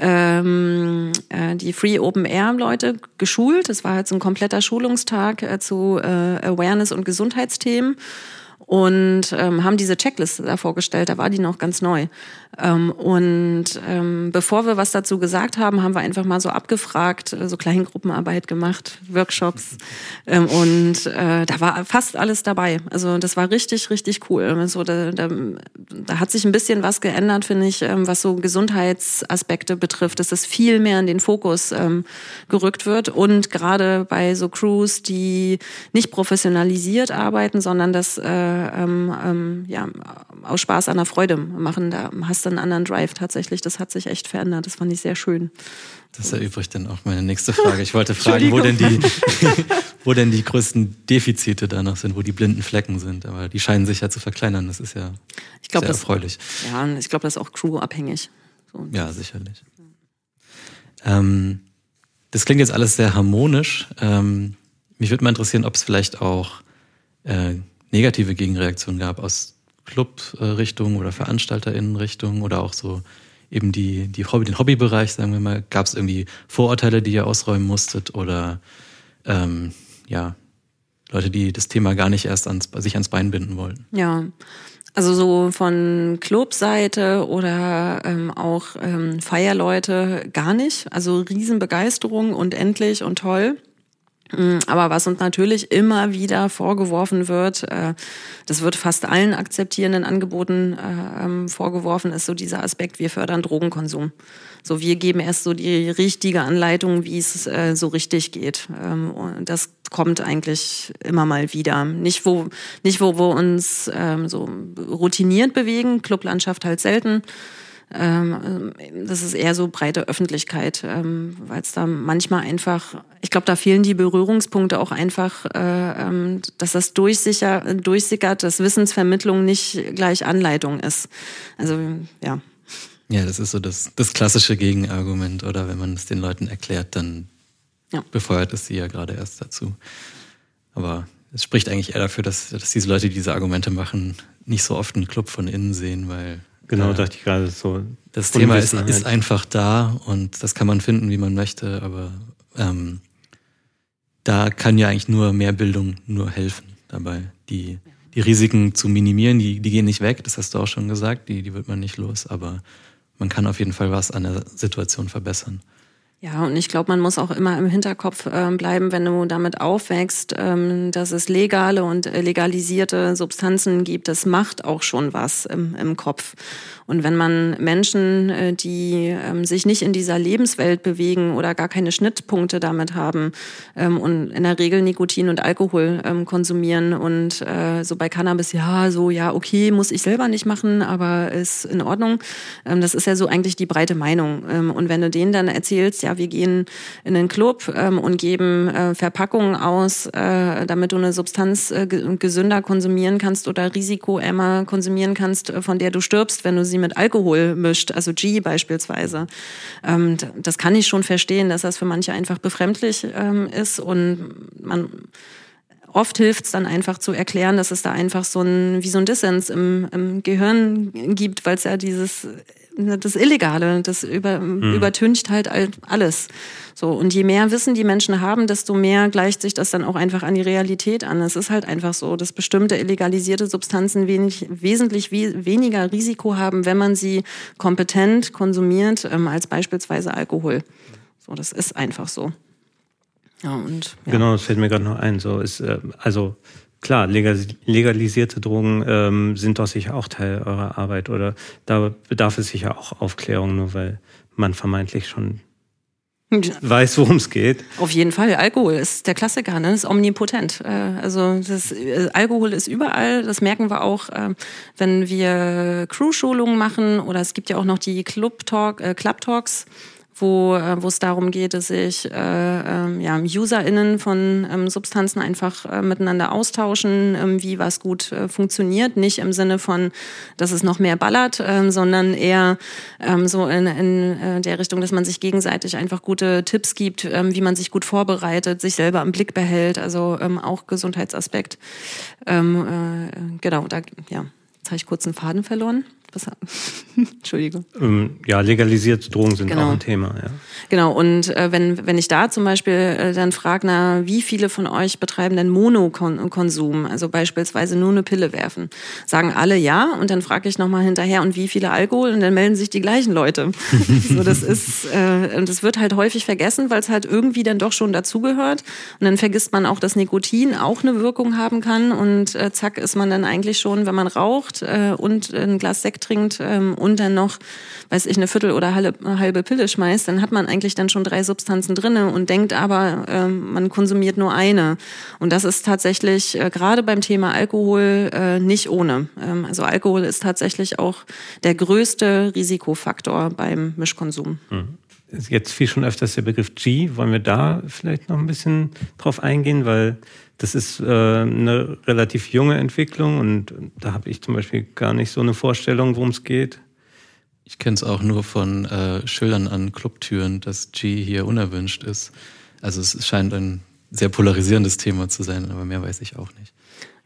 ähm, äh, die Free Open Air Leute geschult. Das war halt so ein kompletter Schulungstag zu Awareness und Gesundheitsthemen und ähm, haben diese Checkliste da vorgestellt. Da war die noch ganz neu. Ähm, und ähm, bevor wir was dazu gesagt haben, haben wir einfach mal so abgefragt, äh, so Kleingruppenarbeit gemacht, Workshops. Ähm, und äh, da war fast alles dabei. Also das war richtig, richtig cool. Also da, da, da hat sich ein bisschen was geändert, finde ich, ähm, was so Gesundheitsaspekte betrifft, dass das viel mehr in den Fokus ähm, gerückt wird. Und gerade bei so Crews, die nicht professionalisiert arbeiten, sondern das äh, ähm, ähm, ja, aus Spaß an der Freude machen. Da hast du einen anderen Drive tatsächlich. Das hat sich echt verändert. Das fand ich sehr schön. Das erübrigt dann auch meine nächste Frage. Ich wollte fragen, wo denn die, wo denn die größten Defizite da noch sind, wo die blinden Flecken sind. Aber die scheinen sich ja zu verkleinern. Das ist ja ich glaub, sehr das, erfreulich. Ja, ich glaube, das ist auch crewabhängig. So. Ja, sicherlich. Ähm, das klingt jetzt alles sehr harmonisch. Ähm, mich würde mal interessieren, ob es vielleicht auch äh, negative Gegenreaktionen gab aus Club-Richtung oder VeranstalterInnen-Richtung oder auch so eben die, die Hobby, den Hobbybereich, sagen wir mal, gab es irgendwie Vorurteile, die ihr ausräumen musstet oder ähm, ja, Leute, die das Thema gar nicht erst ans, sich ans Bein binden wollten? Ja, also so von Clubseite oder ähm, auch ähm, Feierleute gar nicht. Also Riesenbegeisterung und endlich und toll. Mm, aber was uns natürlich immer wieder vorgeworfen wird, äh, das wird fast allen akzeptierenden Angeboten äh, ähm, vorgeworfen, ist so dieser Aspekt, wir fördern Drogenkonsum. So, wir geben erst so die richtige Anleitung, wie es äh, so richtig geht. Ähm, das kommt eigentlich immer mal wieder. Nicht wo, nicht wo wir uns ähm, so routiniert bewegen, Clublandschaft halt selten ähm, das ist eher so breite Öffentlichkeit, ähm, weil es da manchmal einfach, ich glaube, da fehlen die Berührungspunkte auch einfach, äh, ähm, dass das durchsicher, durchsickert, dass Wissensvermittlung nicht gleich Anleitung ist. Also ja. Ja, das ist so das, das klassische Gegenargument, oder wenn man es den Leuten erklärt, dann ja. befeuert es sie ja gerade erst dazu. Aber es spricht eigentlich eher dafür, dass, dass diese Leute, die diese Argumente machen, nicht so oft einen Club von innen sehen, weil Genau, äh, dachte ich gerade so. Das Thema ist, ist, einfach da und das kann man finden, wie man möchte, aber ähm, da kann ja eigentlich nur mehr Bildung nur helfen dabei. Die, die Risiken zu minimieren, die, die gehen nicht weg, das hast du auch schon gesagt, die, die wird man nicht los, aber man kann auf jeden Fall was an der Situation verbessern. Ja, und ich glaube, man muss auch immer im Hinterkopf äh, bleiben, wenn du damit aufwächst, ähm, dass es legale und legalisierte Substanzen gibt. Das macht auch schon was im, im Kopf. Und wenn man Menschen, äh, die ähm, sich nicht in dieser Lebenswelt bewegen oder gar keine Schnittpunkte damit haben ähm, und in der Regel Nikotin und Alkohol ähm, konsumieren und äh, so bei Cannabis, ja, so, ja, okay, muss ich selber nicht machen, aber ist in Ordnung. das ist ja so eigentlich die breite Meinung. und wenn du denen dann erzählst, ja, wir gehen in den Club und geben äh, Verpackungen aus, damit du eine Substanz gesünder konsumieren kannst oder risikoärmer konsumieren kannst, von der du stirbst, wenn du sie mit Alkohol mischt, also G beispielsweise. Ähm, das kann ich schon verstehen, dass das für manche einfach befremdlich ähm, ist und man oft hilft es dann einfach zu erklären, dass es da einfach so ein, wie so ein Dissens im, im Gehirn gibt, weil es ja dieses das Illegale, das über, mhm. übertüncht halt alles. So. Und je mehr Wissen die Menschen haben, desto mehr gleicht sich das dann auch einfach an die Realität an. Es ist halt einfach so, dass bestimmte illegalisierte Substanzen wenig, wesentlich we weniger Risiko haben, wenn man sie kompetent konsumiert, ähm, als beispielsweise Alkohol. So, das ist einfach so. Ja, und, ja. Genau, das fällt mir gerade noch ein. So ist, äh, also klar, legalisierte Drogen ähm, sind doch sicher auch Teil eurer Arbeit oder da bedarf es sicher auch Aufklärung, nur weil man vermeintlich schon weiß, worum es geht. Auf jeden Fall. Alkohol ist der Klassiker, ne? ist omnipotent. Äh, also das, äh, Alkohol ist überall. Das merken wir auch, äh, wenn wir Crew-Schulungen machen oder es gibt ja auch noch die Club Talk, äh, Club Talks wo, äh, wo es darum geht, dass sich äh, äh, ja, UserInnen von ähm, Substanzen einfach äh, miteinander austauschen, ähm, wie was gut äh, funktioniert. Nicht im Sinne von, dass es noch mehr ballert, ähm, sondern eher ähm, so in, in äh, der Richtung, dass man sich gegenseitig einfach gute Tipps gibt, ähm, wie man sich gut vorbereitet, sich selber im Blick behält, also ähm, auch Gesundheitsaspekt. Ähm, äh, genau, da, ja, jetzt habe ich kurz einen Faden verloren. Was, Entschuldigung. Ähm, ja, legalisierte Drogen sind genau. auch ein Thema. Ja. Genau, und äh, wenn, wenn ich da zum Beispiel äh, dann frage, na, wie viele von euch betreiben denn Monokonsum, also beispielsweise nur eine Pille werfen, sagen alle ja und dann frage ich nochmal hinterher, und wie viele Alkohol und dann melden sich die gleichen Leute. so, das ist, äh, das wird halt häufig vergessen, weil es halt irgendwie dann doch schon dazugehört und dann vergisst man auch, dass Nikotin auch eine Wirkung haben kann und äh, zack ist man dann eigentlich schon, wenn man raucht äh, und ein Glas Sekt trinkt ähm, und dann noch, weiß ich, eine Viertel oder halbe, halbe Pille schmeißt, dann hat man eigentlich dann schon drei Substanzen drinne und denkt aber, ähm, man konsumiert nur eine. Und das ist tatsächlich äh, gerade beim Thema Alkohol äh, nicht ohne. Ähm, also Alkohol ist tatsächlich auch der größte Risikofaktor beim Mischkonsum. Mhm. Jetzt fiel schon öfters der Begriff G. Wollen wir da vielleicht noch ein bisschen drauf eingehen, weil das ist äh, eine relativ junge Entwicklung und da habe ich zum Beispiel gar nicht so eine Vorstellung, worum es geht. Ich kenne es auch nur von äh, Schildern an Clubtüren, dass G hier unerwünscht ist. Also es scheint ein sehr polarisierendes Thema zu sein, aber mehr weiß ich auch nicht.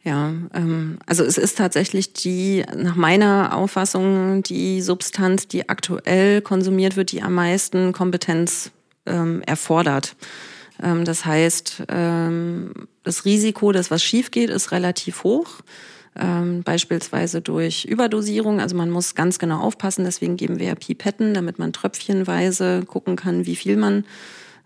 Ja, ähm, also es ist tatsächlich die, nach meiner Auffassung, die Substanz, die aktuell konsumiert wird, die am meisten Kompetenz ähm, erfordert. Ähm, das heißt, ähm, das Risiko, dass was schief geht, ist relativ hoch. Ähm, beispielsweise durch Überdosierung. Also man muss ganz genau aufpassen. Deswegen geben wir ja Pipetten, damit man tröpfchenweise gucken kann, wie viel man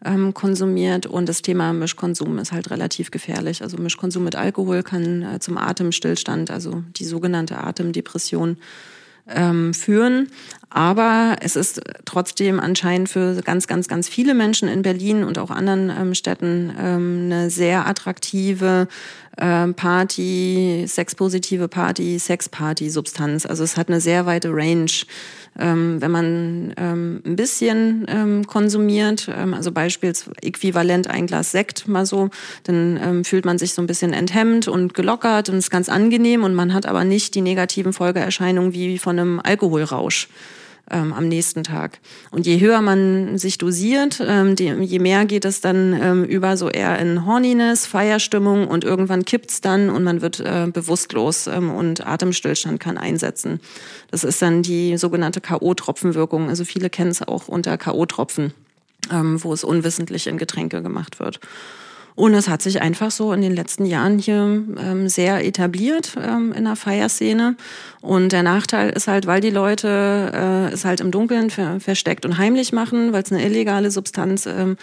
ähm, konsumiert und das Thema Mischkonsum ist halt relativ gefährlich. Also Mischkonsum mit Alkohol kann äh, zum Atemstillstand, also die sogenannte Atemdepression, ähm, führen. Aber es ist trotzdem anscheinend für ganz, ganz, ganz viele Menschen in Berlin und auch anderen ähm, Städten ähm, eine sehr attraktive ähm, Party, sexpositive Party, Sexparty-Substanz. Also es hat eine sehr weite Range. Ähm, wenn man ähm, ein bisschen ähm, konsumiert, ähm, also beispielsweise äquivalent ein Glas Sekt mal so, dann ähm, fühlt man sich so ein bisschen enthemmt und gelockert und ist ganz angenehm und man hat aber nicht die negativen Folgeerscheinungen wie von einem Alkoholrausch ähm, am nächsten Tag. Und je höher man sich dosiert, ähm, die, je mehr geht es dann ähm, über so eher in Horniness, Feierstimmung und irgendwann kippt's dann und man wird äh, bewusstlos ähm, und Atemstillstand kann einsetzen. Das ist dann die sogenannte K.O.-Tropfenwirkung. Also viele kennen es auch unter K.O.-Tropfen, ähm, wo es unwissentlich in Getränke gemacht wird. Und es hat sich einfach so in den letzten Jahren hier ähm, sehr etabliert ähm, in der Feierszene. Und der Nachteil ist halt, weil die Leute äh, es halt im Dunkeln ver versteckt und heimlich machen, weil es eine illegale Substanz ähm,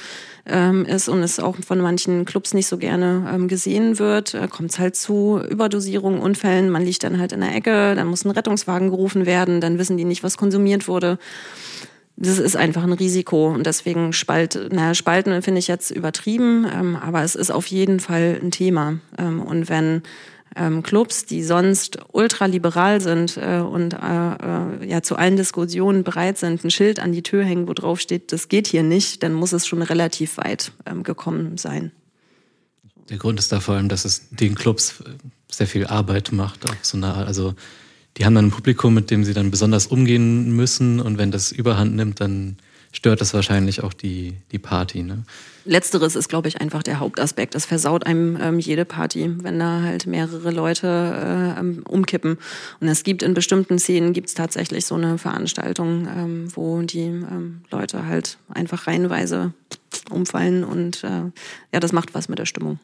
ähm, ist und es auch von manchen Clubs nicht so gerne ähm, gesehen wird, äh, kommt es halt zu Überdosierungen, Unfällen. Man liegt dann halt in der Ecke, dann muss ein Rettungswagen gerufen werden, dann wissen die nicht, was konsumiert wurde das ist einfach ein Risiko und deswegen spalt, naja, spalten finde ich jetzt übertrieben, ähm, aber es ist auf jeden Fall ein Thema. Ähm, und wenn ähm, Clubs, die sonst ultraliberal sind äh, und äh, äh, ja zu allen Diskussionen bereit sind, ein Schild an die Tür hängen, wo drauf steht, das geht hier nicht, dann muss es schon relativ weit ähm, gekommen sein. Der Grund ist da vor allem, dass es den Clubs sehr viel Arbeit macht, auf so eine also die haben dann ein Publikum, mit dem sie dann besonders umgehen müssen und wenn das überhand nimmt, dann stört das wahrscheinlich auch die, die Party. Ne? Letzteres ist, glaube ich, einfach der Hauptaspekt. Das versaut einem ähm, jede Party, wenn da halt mehrere Leute äh, ähm, umkippen. Und es gibt in bestimmten Szenen gibt tatsächlich so eine Veranstaltung, ähm, wo die ähm, Leute halt einfach reihenweise umfallen und äh, ja, das macht was mit der Stimmung.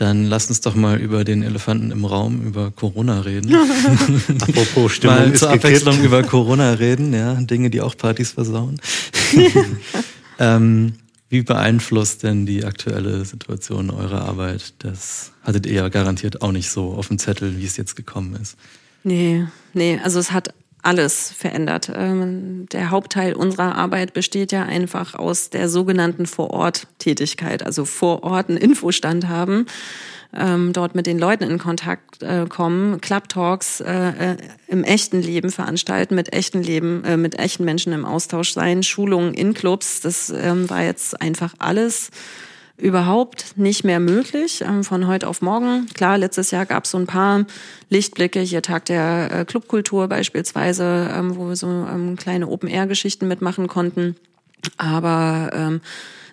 Dann lass uns doch mal über den Elefanten im Raum, über Corona reden. Apropos Stimmung mal zur Abwechslung über Corona reden, ja, Dinge, die auch Partys versauen. ähm, wie beeinflusst denn die aktuelle Situation eure Arbeit? Das hattet ihr ja garantiert auch nicht so auf dem Zettel, wie es jetzt gekommen ist. Nee, nee, also es hat alles verändert. Ähm, der Hauptteil unserer Arbeit besteht ja einfach aus der sogenannten Vor-Ort-Tätigkeit, also vor Ort einen Infostand haben, ähm, dort mit den Leuten in Kontakt äh, kommen, Club-Talks äh, äh, im echten Leben veranstalten, mit echten Leben, mit echten Menschen im Austausch sein, Schulungen in Clubs. Das ähm, war jetzt einfach alles überhaupt nicht mehr möglich ähm, von heute auf morgen. Klar, letztes Jahr gab es so ein paar Lichtblicke, hier Tag der äh, Clubkultur beispielsweise, ähm, wo wir so ähm, kleine Open-Air-Geschichten mitmachen konnten. Aber ähm,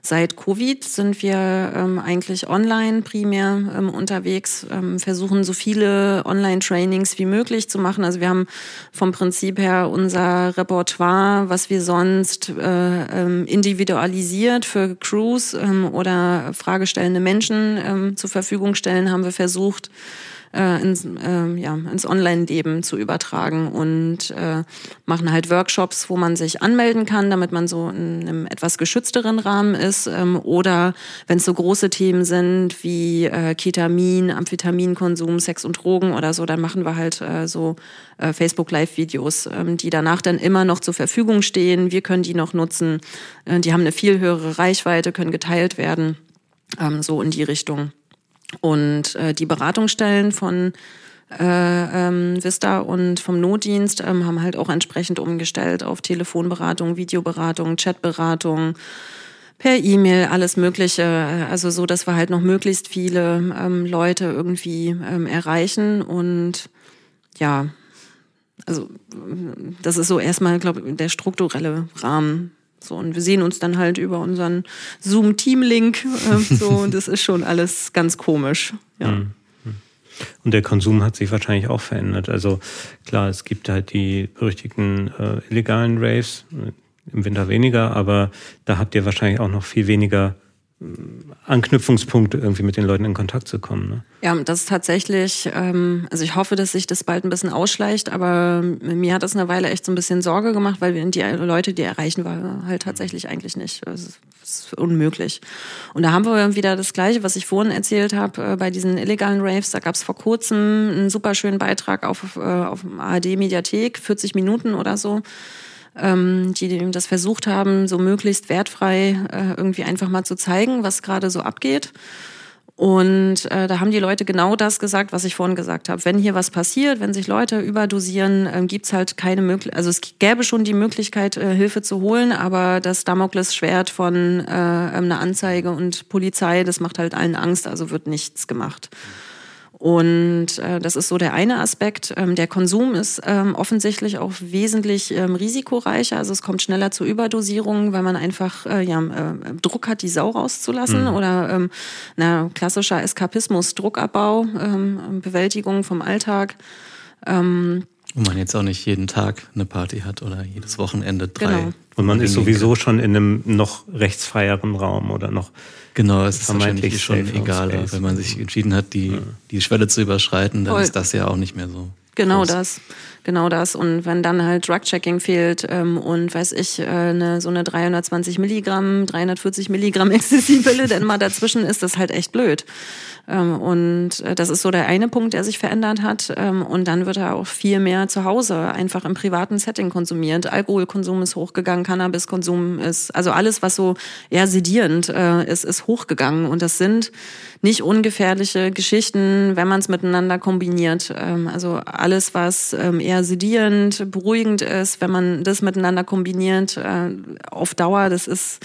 Seit Covid sind wir ähm, eigentlich online primär ähm, unterwegs, ähm, versuchen so viele Online-Trainings wie möglich zu machen. Also wir haben vom Prinzip her unser Repertoire, was wir sonst äh, ähm, individualisiert für Crews ähm, oder fragestellende Menschen ähm, zur Verfügung stellen, haben wir versucht, äh, ins, äh, ja, ins Online-Leben zu übertragen und äh, machen halt Workshops, wo man sich anmelden kann, damit man so in einem etwas geschützteren Rahmen ist. Ähm, oder wenn es so große Themen sind wie äh, Ketamin, Amphetaminkonsum, Sex und Drogen oder so, dann machen wir halt äh, so äh, Facebook-Live-Videos, ähm, die danach dann immer noch zur Verfügung stehen. Wir können die noch nutzen. Äh, die haben eine viel höhere Reichweite, können geteilt werden. Ähm, so in die Richtung. Und äh, die Beratungsstellen von äh, ähm, Vista und vom Notdienst ähm, haben halt auch entsprechend umgestellt auf Telefonberatung, Videoberatung, Chatberatung, per E-Mail, alles Mögliche. Also so, dass wir halt noch möglichst viele ähm, Leute irgendwie ähm, erreichen. Und ja, also das ist so erstmal, glaube ich, der strukturelle Rahmen so, und wir sehen uns dann halt über unseren Zoom-Team-Link. Äh, so, und das ist schon alles ganz komisch. Ja. Mhm. Und der Konsum hat sich wahrscheinlich auch verändert. Also klar, es gibt halt die berüchtigten äh, illegalen Raves, im Winter weniger, aber da habt ihr wahrscheinlich auch noch viel weniger Anknüpfungspunkt, irgendwie mit den Leuten in Kontakt zu kommen. Ne? Ja, das ist tatsächlich, ähm, also ich hoffe, dass sich das bald ein bisschen ausschleicht, aber mir hat das eine Weile echt so ein bisschen Sorge gemacht, weil die Leute, die erreichen, war halt tatsächlich eigentlich nicht. Also, das ist unmöglich. Und da haben wir wieder das Gleiche, was ich vorhin erzählt habe, äh, bei diesen illegalen Raves. Da gab es vor kurzem einen super schönen Beitrag auf, äh, auf ARD-Mediathek, 40 Minuten oder so ähm, die das versucht haben, so möglichst wertfrei äh, irgendwie einfach mal zu zeigen, was gerade so abgeht. Und äh, da haben die Leute genau das gesagt, was ich vorhin gesagt habe. Wenn hier was passiert, wenn sich Leute überdosieren, äh, gibt's halt keine Möglichkeit, also es gäbe schon die Möglichkeit, äh, Hilfe zu holen, aber das Damoklesschwert von äh, einer Anzeige und Polizei, das macht halt allen Angst, also wird nichts gemacht. Und äh, das ist so der eine Aspekt. Ähm, der Konsum ist ähm, offensichtlich auch wesentlich ähm, risikoreicher. Also es kommt schneller zu Überdosierungen, weil man einfach äh, ja, äh, Druck hat, die Sau rauszulassen. Mhm. Oder ähm, na, klassischer Eskapismus, Druckabbau, ähm, Bewältigung vom Alltag. Ähm, und man jetzt auch nicht jeden Tag eine Party hat oder jedes Wochenende drei. Genau. Und man ist sowieso schon in einem noch rechtsfreieren Raum oder noch Genau, es ist wahrscheinlich schon egaler, wenn man sich entschieden hat, die, ja. die Schwelle zu überschreiten, dann Voll. ist das ja auch nicht mehr so. Genau groß. das, genau das. Und wenn dann halt Drug-Checking fehlt ähm, und weiß ich, äh, eine, so eine 320 Milligramm, 340 Milligramm Ecstasy-Pille mal dazwischen ist, das halt echt blöd. Ähm, und äh, das ist so der eine Punkt, der sich verändert hat. Ähm, und dann wird er auch viel mehr zu Hause, einfach im privaten Setting konsumiert. Alkoholkonsum ist hochgegangen, Cannabiskonsum ist, also alles, was so eher sedierend äh, ist, ist hochgegangen. Und das sind nicht ungefährliche Geschichten, wenn man es miteinander kombiniert. Ähm, also alles, was eher sedierend, beruhigend ist, wenn man das miteinander kombiniert, äh, auf Dauer, das ist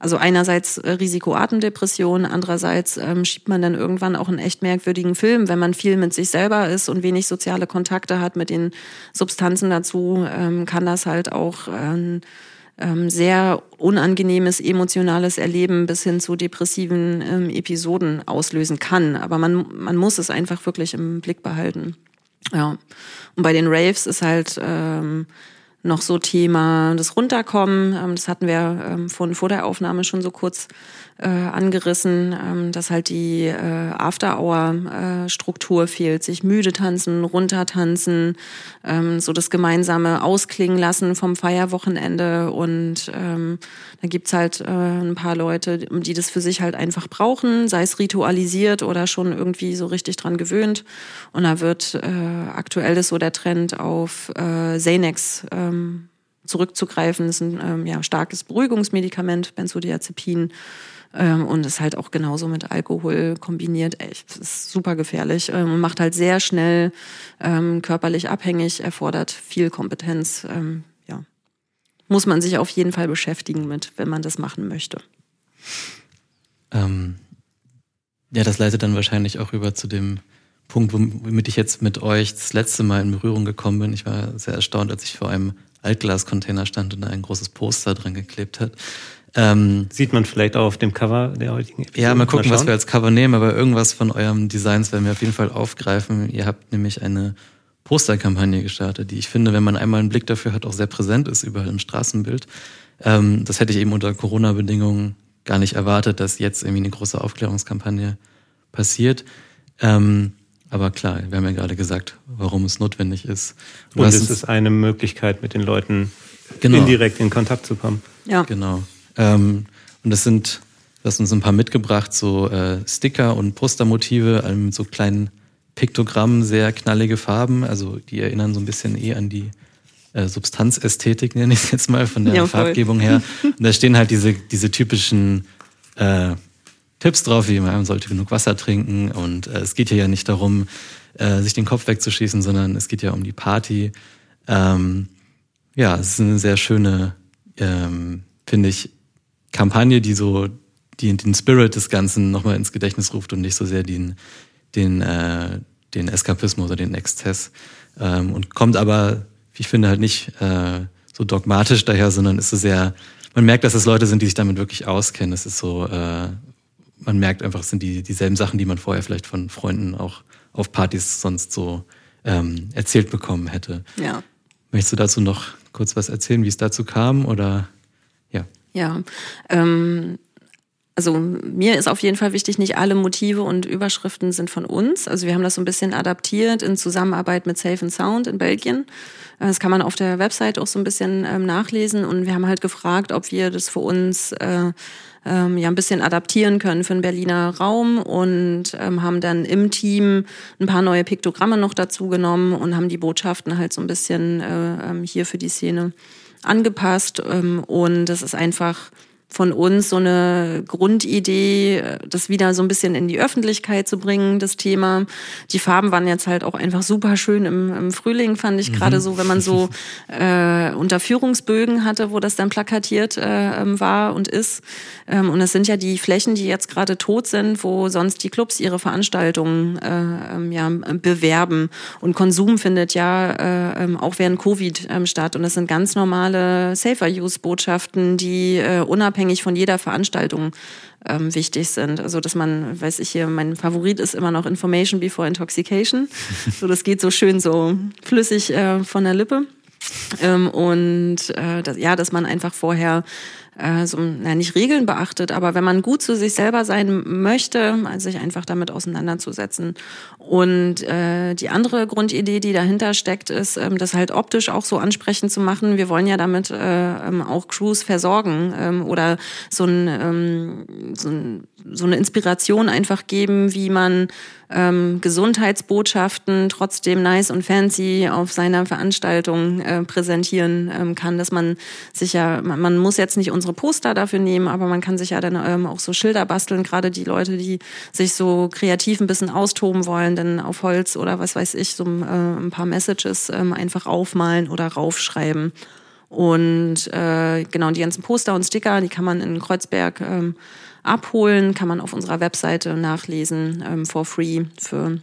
also einerseits Risikoatemdepression, andererseits ähm, schiebt man dann irgendwann auch einen echt merkwürdigen Film, wenn man viel mit sich selber ist und wenig soziale Kontakte hat mit den Substanzen dazu, ähm, kann das halt auch ähm, sehr unangenehmes emotionales Erleben bis hin zu depressiven ähm, Episoden auslösen kann. Aber man, man muss es einfach wirklich im Blick behalten. Ja. Und bei den Raves ist halt ähm, noch so Thema das Runterkommen. Ähm, das hatten wir ähm, von vor der Aufnahme schon so kurz äh, angerissen, ähm, dass halt die äh, After-Hour-Struktur äh, fehlt, sich müde tanzen, runtertanzen, ähm, so das gemeinsame Ausklingen lassen vom Feierwochenende und ähm, da gibt's halt äh, ein paar Leute, die das für sich halt einfach brauchen, sei es ritualisiert oder schon irgendwie so richtig dran gewöhnt und da wird äh, aktuell ist so der Trend auf äh, Xanax ähm, zurückzugreifen. Das ist ein ähm, ja, starkes Beruhigungsmedikament, Benzodiazepin. Ähm, und ist halt auch genauso mit Alkohol kombiniert. Echt, ist super gefährlich ähm, und macht halt sehr schnell ähm, körperlich abhängig, erfordert viel Kompetenz. Ähm, ja. Muss man sich auf jeden Fall beschäftigen mit, wenn man das machen möchte. Ähm, ja, das leitet dann wahrscheinlich auch über zu dem Punkt, womit ich jetzt mit euch das letzte Mal in Berührung gekommen bin. Ich war sehr erstaunt, als ich vor einem Altglascontainer stand und da ein großes Poster dran geklebt hat. Ähm, Sieht man vielleicht auch auf dem Cover der heutigen Episode. Ja, mal gucken, mal was wir als Cover nehmen, aber irgendwas von eurem Designs werden wir auf jeden Fall aufgreifen. Ihr habt nämlich eine Posterkampagne gestartet, die ich finde, wenn man einmal einen Blick dafür hat, auch sehr präsent ist überall im Straßenbild. Ähm, das hätte ich eben unter Corona-Bedingungen gar nicht erwartet, dass jetzt irgendwie eine große Aufklärungskampagne passiert. Ähm, aber klar, wir haben ja gerade gesagt, warum es notwendig ist. Und, Und es ist eine Möglichkeit, mit den Leuten genau. indirekt in Kontakt zu kommen. Ja. Genau. Ähm, und das sind, du hast uns ein paar mitgebracht, so äh, Sticker und Postermotive, also mit so kleinen Piktogrammen, sehr knallige Farben. Also die erinnern so ein bisschen eh an die äh, Substanzästhetik, nenne ich es jetzt mal, von der ja, Farbgebung her. Und da stehen halt diese, diese typischen äh, Tipps drauf, wie man sollte genug Wasser trinken. Und äh, es geht hier ja nicht darum, äh, sich den Kopf wegzuschießen, sondern es geht ja um die Party. Ähm, ja, es ist eine sehr schöne, ähm, finde ich, Kampagne, die so die, den Spirit des Ganzen nochmal ins Gedächtnis ruft und nicht so sehr den, den, äh, den Eskapismus oder den Exzess. Ähm, und kommt aber, wie ich finde, halt nicht äh, so dogmatisch daher, sondern ist so sehr, man merkt, dass es Leute sind, die sich damit wirklich auskennen. Es ist so, äh, man merkt einfach, es sind die, dieselben Sachen, die man vorher vielleicht von Freunden auch auf Partys sonst so ähm, erzählt bekommen hätte. Ja. Möchtest du dazu noch kurz was erzählen, wie es dazu kam oder ja, ähm, also mir ist auf jeden Fall wichtig, nicht alle Motive und Überschriften sind von uns. Also wir haben das so ein bisschen adaptiert in Zusammenarbeit mit Safe and Sound in Belgien. Das kann man auf der Website auch so ein bisschen ähm, nachlesen. Und wir haben halt gefragt, ob wir das für uns äh, ähm, ja ein bisschen adaptieren können für den Berliner Raum und ähm, haben dann im Team ein paar neue Piktogramme noch dazu genommen und haben die Botschaften halt so ein bisschen äh, ähm, hier für die Szene angepasst. Ähm, und das ist einfach von uns so eine Grundidee, das wieder so ein bisschen in die Öffentlichkeit zu bringen, das Thema. Die Farben waren jetzt halt auch einfach super schön im, im Frühling, fand ich mhm. gerade so, wenn man so äh, Unterführungsbögen hatte, wo das dann plakatiert äh, ähm, war und ist. Ähm, und es sind ja die Flächen, die jetzt gerade tot sind, wo sonst die Clubs ihre Veranstaltungen äh, ähm, ja, bewerben. Und Konsum findet ja äh, ähm, auch während Covid ähm, statt. Und das sind ganz normale Safer-Use-Botschaften, die äh, unabhängig unabhängig von jeder Veranstaltung ähm, wichtig sind. Also dass man, weiß ich hier, mein Favorit ist immer noch Information before Intoxication. So, das geht so schön so flüssig äh, von der Lippe. Ähm, und äh, das, ja, dass man einfach vorher äh, so, na, nicht Regeln beachtet, aber wenn man gut zu sich selber sein möchte, also sich einfach damit auseinanderzusetzen. Und äh, die andere Grundidee, die dahinter steckt, ist, ähm, das halt optisch auch so ansprechend zu machen. Wir wollen ja damit äh, ähm, auch Crews versorgen ähm, oder so, ein, ähm, so, ein, so eine Inspiration einfach geben, wie man ähm, Gesundheitsbotschaften trotzdem nice und fancy auf seiner Veranstaltung äh, präsentieren ähm, kann, dass man sich ja, man, man, muss jetzt nicht unsere Poster dafür nehmen, aber man kann sich ja dann ähm, auch so Schilder basteln, gerade die Leute, die sich so kreativ ein bisschen austoben wollen, dann auf Holz oder was weiß ich, so äh, ein paar Messages ähm, einfach aufmalen oder raufschreiben. Und äh, genau, die ganzen Poster und Sticker, die kann man in Kreuzberg ähm, abholen, kann man auf unserer Webseite nachlesen, ähm, for free für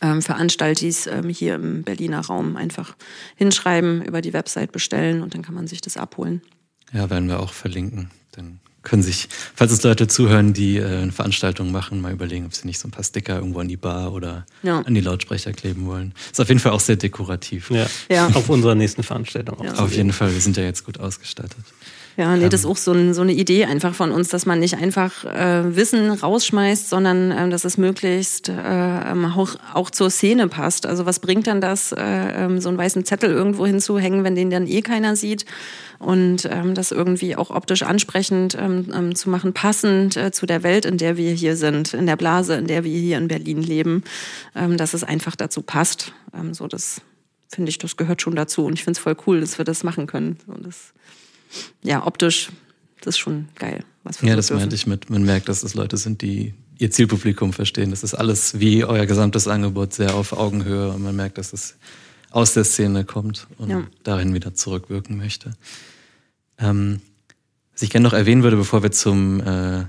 ähm, Veranstaltis ähm, hier im Berliner Raum einfach hinschreiben, über die Website bestellen und dann kann man sich das abholen. Ja, werden wir auch verlinken. Dann können sich, falls es Leute zuhören, die äh, eine Veranstaltung machen, mal überlegen, ob sie nicht so ein paar Sticker irgendwo an die Bar oder ja. an die Lautsprecher kleben wollen. Ist auf jeden Fall auch sehr dekorativ. Ja, ja. auf unserer nächsten Veranstaltung. Ja. Auf jeden Fall, wir sind ja jetzt gut ausgestattet. Ja, nee, das ist auch so, ein, so, eine Idee einfach von uns, dass man nicht einfach äh, Wissen rausschmeißt, sondern äh, dass es möglichst äh, ähm, auch, auch zur Szene passt. Also was bringt dann das, äh, ähm, so einen weißen Zettel irgendwo hinzuhängen, wenn den dann eh keiner sieht? Und ähm, das irgendwie auch optisch ansprechend zu machen, passend äh, zu der Welt, in der wir hier sind, in der Blase, in der wir hier in Berlin leben, dass es einfach dazu passt. So das finde ich, das gehört schon dazu. Und ich finde es voll cool, dass wir das machen können. Und das ja, optisch, das ist schon geil. Was wir ja, so das dürfen. meinte ich mit, man merkt, dass es Leute sind, die ihr Zielpublikum verstehen. Das ist alles wie euer gesamtes Angebot sehr auf Augenhöhe und man merkt, dass es aus der Szene kommt und ja. dahin wieder zurückwirken möchte. Ähm, was ich gerne noch erwähnen würde, bevor wir zum äh,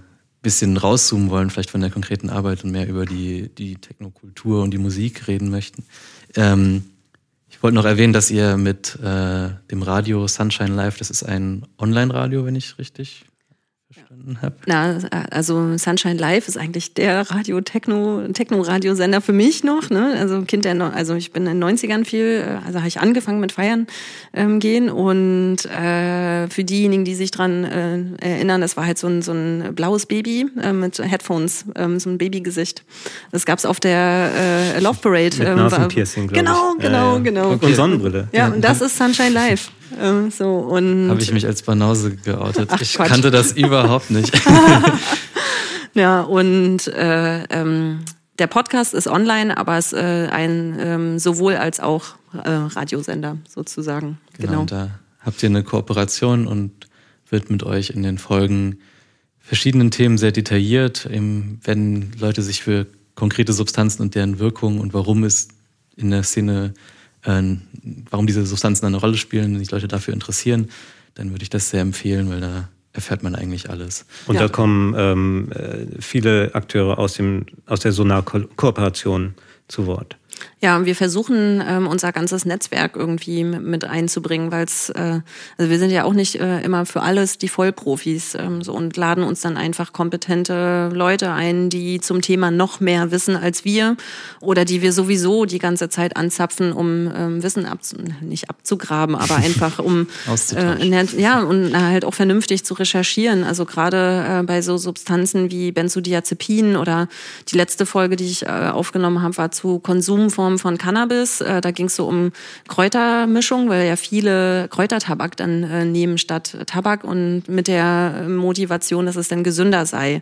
bisschen rauszoomen wollen, vielleicht von der konkreten Arbeit und mehr über die, die Technokultur und die Musik reden möchten. Ähm, ich wollte noch erwähnen, dass ihr mit äh, dem Radio Sunshine Live, das ist ein Online-Radio, wenn ich richtig verstanden habe. Na, also Sunshine Live ist eigentlich der Radio Techno Techno Radiosender für mich noch, ne? Also Kind der also ich bin in den 90ern viel, also habe ich angefangen mit Feiern ähm, gehen und äh, für diejenigen, die sich dran äh, erinnern, das war halt so ein so ein blaues Baby äh, mit Headphones, ähm, so ein Babygesicht. Das gab's auf der äh, Love Parade mit ähm, Nasenpiercing, Genau, genau, ja, ja. genau. Und, und Sonnenbrille. Ja, und das ist Sunshine Live. Ähm, so, und Habe ich mich als Banause geoutet. Ach, ich Quatsch. kannte das überhaupt nicht. ja, und äh, ähm, der Podcast ist online, aber es ist äh, ein ähm, sowohl als auch äh, Radiosender sozusagen. Genau. genau. Da habt ihr eine Kooperation und wird mit euch in den Folgen verschiedenen Themen sehr detailliert. Eben werden Leute sich für konkrete Substanzen und deren Wirkung und warum es in der Szene äh, warum diese Substanzen eine Rolle spielen, wenn sich Leute dafür interessieren, dann würde ich das sehr empfehlen, weil da erfährt man eigentlich alles. Und ja. da kommen ähm, äh, viele Akteure aus, dem, aus der Sonar-Kooperation zu Wort. Ja, wir versuchen ähm, unser ganzes Netzwerk irgendwie mit einzubringen, weil es, äh, also wir sind ja auch nicht äh, immer für alles die Vollprofis ähm, so und laden uns dann einfach kompetente Leute ein, die zum Thema noch mehr wissen als wir oder die wir sowieso die ganze Zeit anzapfen, um ähm, Wissen ab, nicht abzugraben, aber einfach um äh, ja und halt auch vernünftig zu recherchieren. Also gerade äh, bei so Substanzen wie Benzodiazepinen oder die letzte Folge, die ich äh, aufgenommen habe, war zu Konsumformen Form von Cannabis. Äh, da ging es so um Kräutermischung, weil ja viele Kräutertabak dann äh, nehmen statt Tabak und mit der Motivation, dass es dann gesünder sei.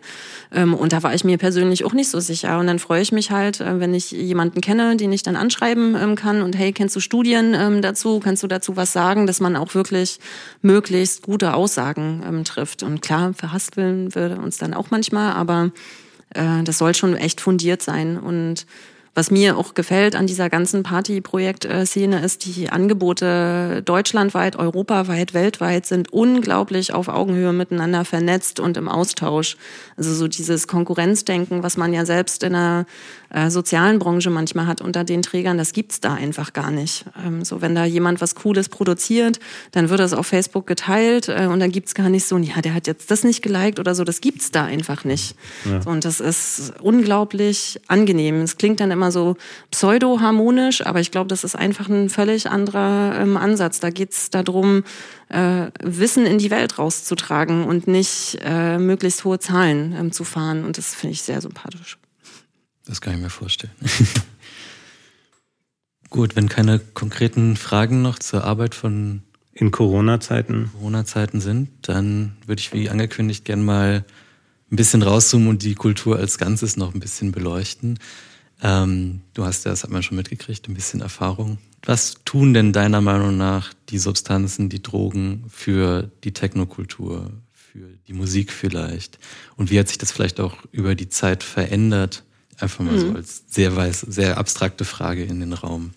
Ähm, und da war ich mir persönlich auch nicht so sicher. Und dann freue ich mich halt, äh, wenn ich jemanden kenne, den ich dann anschreiben ähm, kann und hey, kennst du Studien ähm, dazu? Kannst du dazu was sagen, dass man auch wirklich möglichst gute Aussagen ähm, trifft? Und klar, verhaspeln würde uns dann auch manchmal, aber äh, das soll schon echt fundiert sein und was mir auch gefällt an dieser ganzen Party-Projekt-Szene ist, die Angebote deutschlandweit, europaweit, weltweit sind unglaublich auf Augenhöhe miteinander vernetzt und im Austausch. Also so dieses Konkurrenzdenken, was man ja selbst in der äh, sozialen Branche manchmal hat unter den Trägern, das gibt's da einfach gar nicht. Ähm, so wenn da jemand was Cooles produziert, dann wird das auf Facebook geteilt äh, und dann gibt's gar nicht so, ja, der hat jetzt das nicht geliked oder so, das gibt's da einfach nicht. Ja. So, und das ist unglaublich angenehm. Es klingt dann immer so pseudo-harmonisch, aber ich glaube, das ist einfach ein völlig anderer ähm, Ansatz. Da geht es darum, äh, Wissen in die Welt rauszutragen und nicht äh, möglichst hohe Zahlen ähm, zu fahren. Und das finde ich sehr sympathisch. Das kann ich mir vorstellen. Gut, wenn keine konkreten Fragen noch zur Arbeit von in Corona-Zeiten Corona-Zeiten sind, dann würde ich wie angekündigt gerne mal ein bisschen rauszoomen und die Kultur als Ganzes noch ein bisschen beleuchten. Ähm, du hast ja, das hat man schon mitgekriegt, ein bisschen Erfahrung. Was tun denn deiner Meinung nach die Substanzen, die Drogen für die Technokultur, für die Musik vielleicht? Und wie hat sich das vielleicht auch über die Zeit verändert? Einfach mal mhm. so als sehr weiß, sehr abstrakte Frage in den Raum.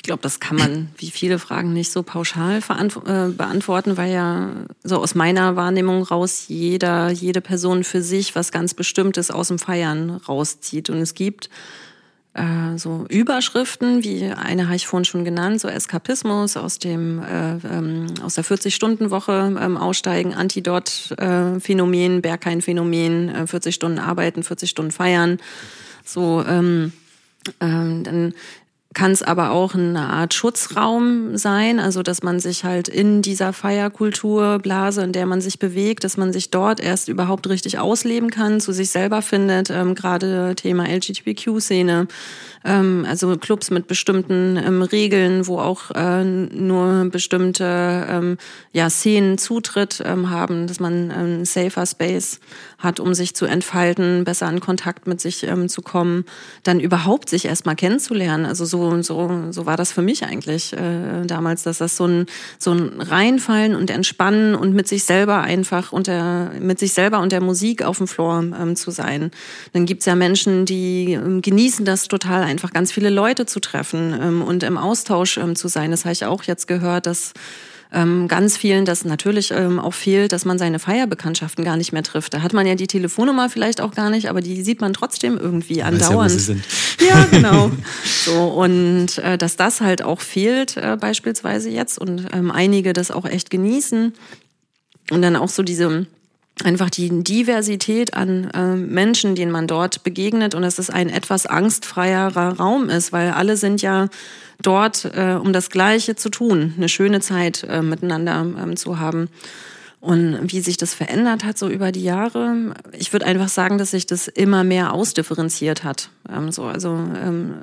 Ich glaube, das kann man wie viele Fragen nicht so pauschal äh, beantworten, weil ja so aus meiner Wahrnehmung raus jeder, jede Person für sich was ganz Bestimmtes aus dem Feiern rauszieht. Und es gibt äh, so Überschriften, wie eine habe ich vorhin schon genannt, so Eskapismus aus dem äh, ähm, aus der 40-Stunden-Woche ähm, aussteigen, Antidot-Phänomen, äh, Berghain-Phänomen, äh, 40 Stunden arbeiten, 40 Stunden feiern. So ähm, ähm, dann kann es aber auch eine Art Schutzraum sein, also dass man sich halt in dieser Feierkulturblase, in der man sich bewegt, dass man sich dort erst überhaupt richtig ausleben kann, zu sich selber findet, ähm, gerade Thema LGBTQ-Szene, ähm, also Clubs mit bestimmten ähm, Regeln, wo auch äh, nur bestimmte ähm, ja, Szenen Zutritt ähm, haben, dass man einen safer Space hat, um sich zu entfalten, besser in Kontakt mit sich ähm, zu kommen, dann überhaupt sich erstmal kennenzulernen. Also so, so, so war das für mich eigentlich äh, damals, dass das so ein, so ein Reinfallen und Entspannen und mit sich selber einfach unter, mit sich selber und der Musik auf dem Floor ähm, zu sein. Dann gibt's ja Menschen, die ähm, genießen das total, einfach ganz viele Leute zu treffen ähm, und im Austausch ähm, zu sein. Das habe ich auch jetzt gehört, dass ähm, ganz vielen das natürlich ähm, auch fehlt, dass man seine Feierbekanntschaften gar nicht mehr trifft. Da hat man ja die Telefonnummer vielleicht auch gar nicht, aber die sieht man trotzdem irgendwie andauernd. Ja, ja, genau. So und äh, dass das halt auch fehlt äh, beispielsweise jetzt und ähm, einige das auch echt genießen und dann auch so diese einfach die Diversität an äh, Menschen, denen man dort begegnet und dass es ein etwas angstfreierer Raum ist, weil alle sind ja dort, äh, um das Gleiche zu tun, eine schöne Zeit äh, miteinander ähm, zu haben. Und wie sich das verändert hat so über die Jahre, ich würde einfach sagen, dass sich das immer mehr ausdifferenziert hat. Ähm, so, also ähm,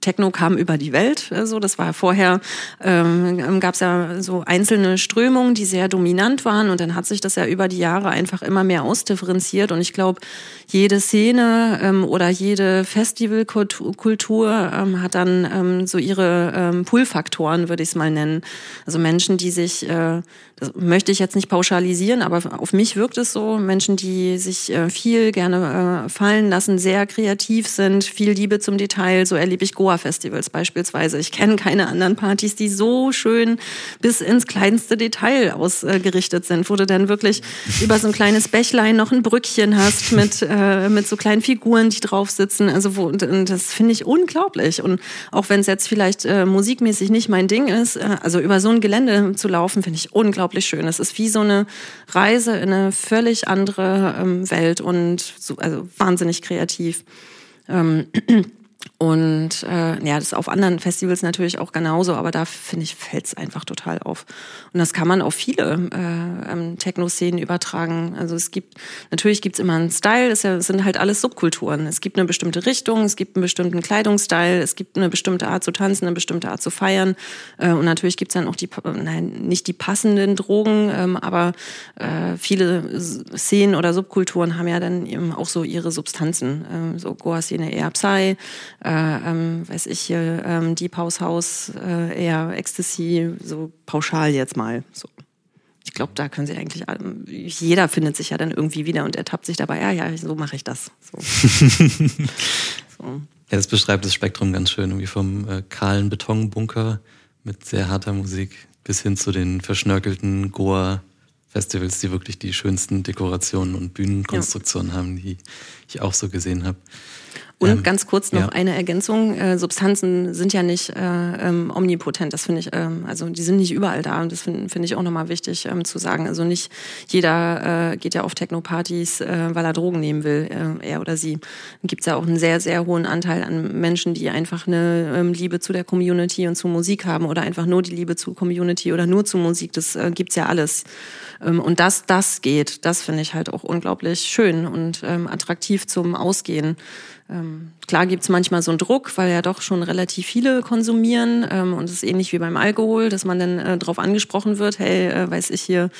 Techno kam über die Welt, äh, so das war vorher ähm, gab es ja so einzelne Strömungen, die sehr dominant waren und dann hat sich das ja über die Jahre einfach immer mehr ausdifferenziert und ich glaube, jede Szene ähm, oder jede Festivalkultur ähm, hat dann ähm, so ihre ähm, Pull-Faktoren, würde ich es mal nennen. Also Menschen, die sich äh, das möchte ich jetzt nicht pauschalisieren, aber auf mich wirkt es so. Menschen, die sich äh, viel gerne äh, fallen lassen, sehr kreativ sind, viel Liebe zum Detail. So erlebe ich Goa-Festivals beispielsweise. Ich kenne keine anderen Partys, die so schön bis ins kleinste Detail ausgerichtet sind, wo du dann wirklich über so ein kleines Bächlein noch ein Brückchen hast mit, äh, mit so kleinen Figuren, die drauf sitzen. Also wo, das finde ich unglaublich. Und auch wenn es jetzt vielleicht musikmäßig nicht mein Ding ist, also über so ein Gelände zu laufen, finde ich unglaublich unglaublich schön. Es ist wie so eine Reise in eine völlig andere ähm, Welt und so, also wahnsinnig kreativ. Ähm, Und äh, ja, das ist auf anderen Festivals natürlich auch genauso, aber da finde ich, fällt es einfach total auf. Und das kann man auf viele äh, ähm, Techno-Szenen übertragen. Also es gibt, natürlich gibt es immer einen Style, es sind halt alles Subkulturen. Es gibt eine bestimmte Richtung, es gibt einen bestimmten Kleidungsstyle, es gibt eine bestimmte Art zu tanzen, eine bestimmte Art zu feiern. Äh, und natürlich gibt es dann auch die, nein, nicht die passenden Drogen, ähm, aber äh, viele Szenen oder Subkulturen haben ja dann eben auch so ihre Substanzen. Äh, so Goa-Szene eher Psy, ähm, weiß ich hier, ähm, Deep House House, äh, eher Ecstasy, so pauschal jetzt mal. So. Ich glaube, da können sie eigentlich, jeder findet sich ja dann irgendwie wieder und ertappt sich dabei, ja, ja, so mache ich das. So. so. Ja, das beschreibt das Spektrum ganz schön, irgendwie vom äh, kahlen Betonbunker mit sehr harter Musik bis hin zu den verschnörkelten Goa-Festivals, die wirklich die schönsten Dekorationen und Bühnenkonstruktionen ja. haben, die ich auch so gesehen habe. Und ähm, ganz kurz noch ja. eine Ergänzung. Äh, Substanzen sind ja nicht äh, ähm, omnipotent. Das finde ich, ähm, also die sind nicht überall da. Und das finde find ich auch nochmal wichtig ähm, zu sagen. Also nicht jeder äh, geht ja auf Techno-Partys, äh, weil er Drogen nehmen will, äh, er oder sie. Gibt es ja auch einen sehr, sehr hohen Anteil an Menschen, die einfach eine ähm, Liebe zu der Community und zu Musik haben oder einfach nur die Liebe zu Community oder nur zu Musik. Das äh, gibt's ja alles. Ähm, und dass das geht, das finde ich halt auch unglaublich schön und ähm, attraktiv zum Ausgehen. Ähm, klar gibt's manchmal so einen Druck, weil ja doch schon relativ viele konsumieren. Ähm, und es ist ähnlich wie beim Alkohol, dass man dann äh, darauf angesprochen wird, hey, äh, weiß ich hier,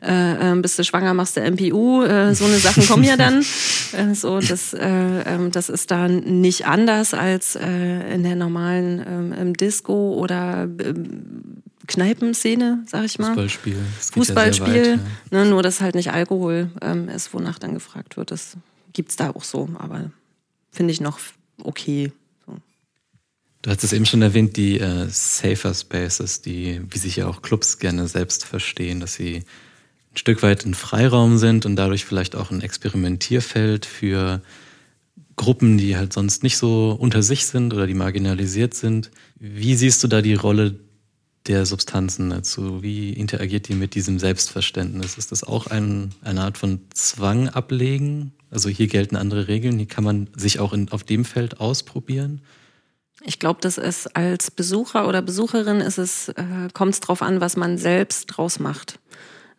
äh, äh, bist du schwanger, machst du MPU, äh, so eine Sachen kommen ja dann. Äh, so, das, äh, äh, das ist da nicht anders als äh, in der normalen äh, Disco oder Kneipenszene, sag ich mal. Fußballspiel. Fußballspiel, ja weit. Ne, nur dass halt nicht Alkohol ähm, ist, wonach dann gefragt wird. Das gibt's da auch so, aber finde ich noch okay. Du hast es eben schon erwähnt, die äh, Safer Spaces, die, wie sich ja auch Clubs gerne selbst verstehen, dass sie ein Stück weit ein Freiraum sind und dadurch vielleicht auch ein Experimentierfeld für Gruppen, die halt sonst nicht so unter sich sind oder die marginalisiert sind. Wie siehst du da die Rolle der Substanzen dazu? Wie interagiert die mit diesem Selbstverständnis? Ist das auch ein, eine Art von Zwang ablegen? Also hier gelten andere Regeln, hier kann man sich auch in, auf dem Feld ausprobieren? Ich glaube, dass es als Besucher oder Besucherin ist es, äh, kommt es darauf an, was man selbst draus macht.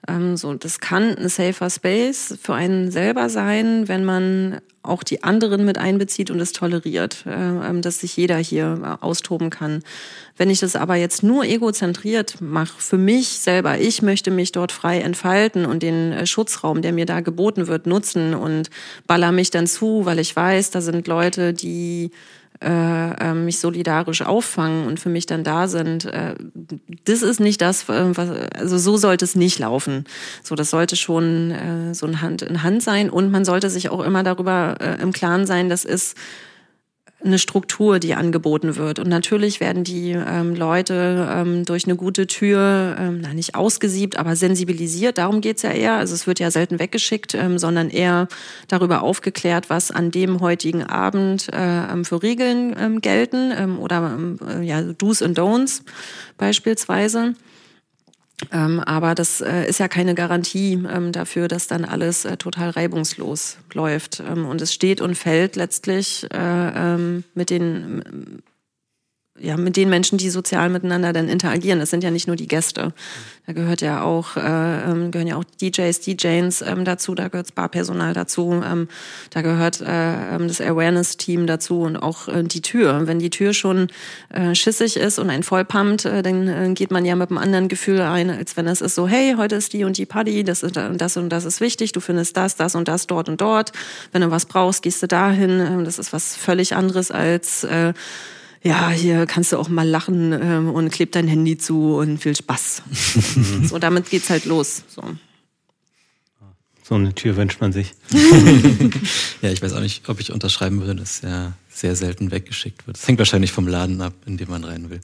Ähm, so, das kann ein safer Space für einen selber sein, wenn man auch die anderen mit einbezieht und es toleriert, äh, ähm, dass sich jeder hier äh, austoben kann. Wenn ich das aber jetzt nur egozentriert mache, für mich selber, ich möchte mich dort frei entfalten und den äh, Schutzraum, der mir da geboten wird, nutzen und baller mich dann zu, weil ich weiß, da sind Leute, die äh, äh, mich solidarisch auffangen und für mich dann da sind. Äh, das ist nicht das, äh, was, also so sollte es nicht laufen. So, das sollte schon äh, so ein Hand in Hand sein und man sollte sich auch immer darüber äh, im Klaren sein, das ist eine Struktur, die angeboten wird. Und natürlich werden die ähm, Leute ähm, durch eine gute Tür, ähm, na, nicht ausgesiebt, aber sensibilisiert. Darum geht's ja eher. Also es wird ja selten weggeschickt, ähm, sondern eher darüber aufgeklärt, was an dem heutigen Abend äh, ähm, für Regeln ähm, gelten ähm, oder ähm, äh, ja, Do's and Don'ts beispielsweise. Ähm, aber das äh, ist ja keine Garantie ähm, dafür, dass dann alles äh, total reibungslos läuft. Ähm, und es steht und fällt letztlich äh, ähm, mit den ja, mit den Menschen, die sozial miteinander dann interagieren. Das sind ja nicht nur die Gäste. Da gehört ja auch, äh, ähm, gehören ja auch DJs, DJs ähm, dazu, da gehört Barpersonal dazu, ähm, da gehört äh, ähm, das Awareness-Team dazu und auch äh, die Tür. Wenn die Tür schon äh, schissig ist und ein vollpumpt, äh, dann äh, geht man ja mit einem anderen Gefühl ein, als wenn es ist so, hey, heute ist die und die Party, das, ist, das und das ist wichtig, du findest das, das und das dort und dort. Wenn du was brauchst, gehst du dahin. Äh, das ist was völlig anderes als äh, ja, hier kannst du auch mal lachen ähm, und kleb dein Handy zu und viel Spaß. so, damit geht's halt los. So. so eine Tür wünscht man sich. ja, ich weiß auch nicht, ob ich unterschreiben würde, dass ja sehr selten weggeschickt wird. Das hängt wahrscheinlich vom Laden ab, in dem man rein will.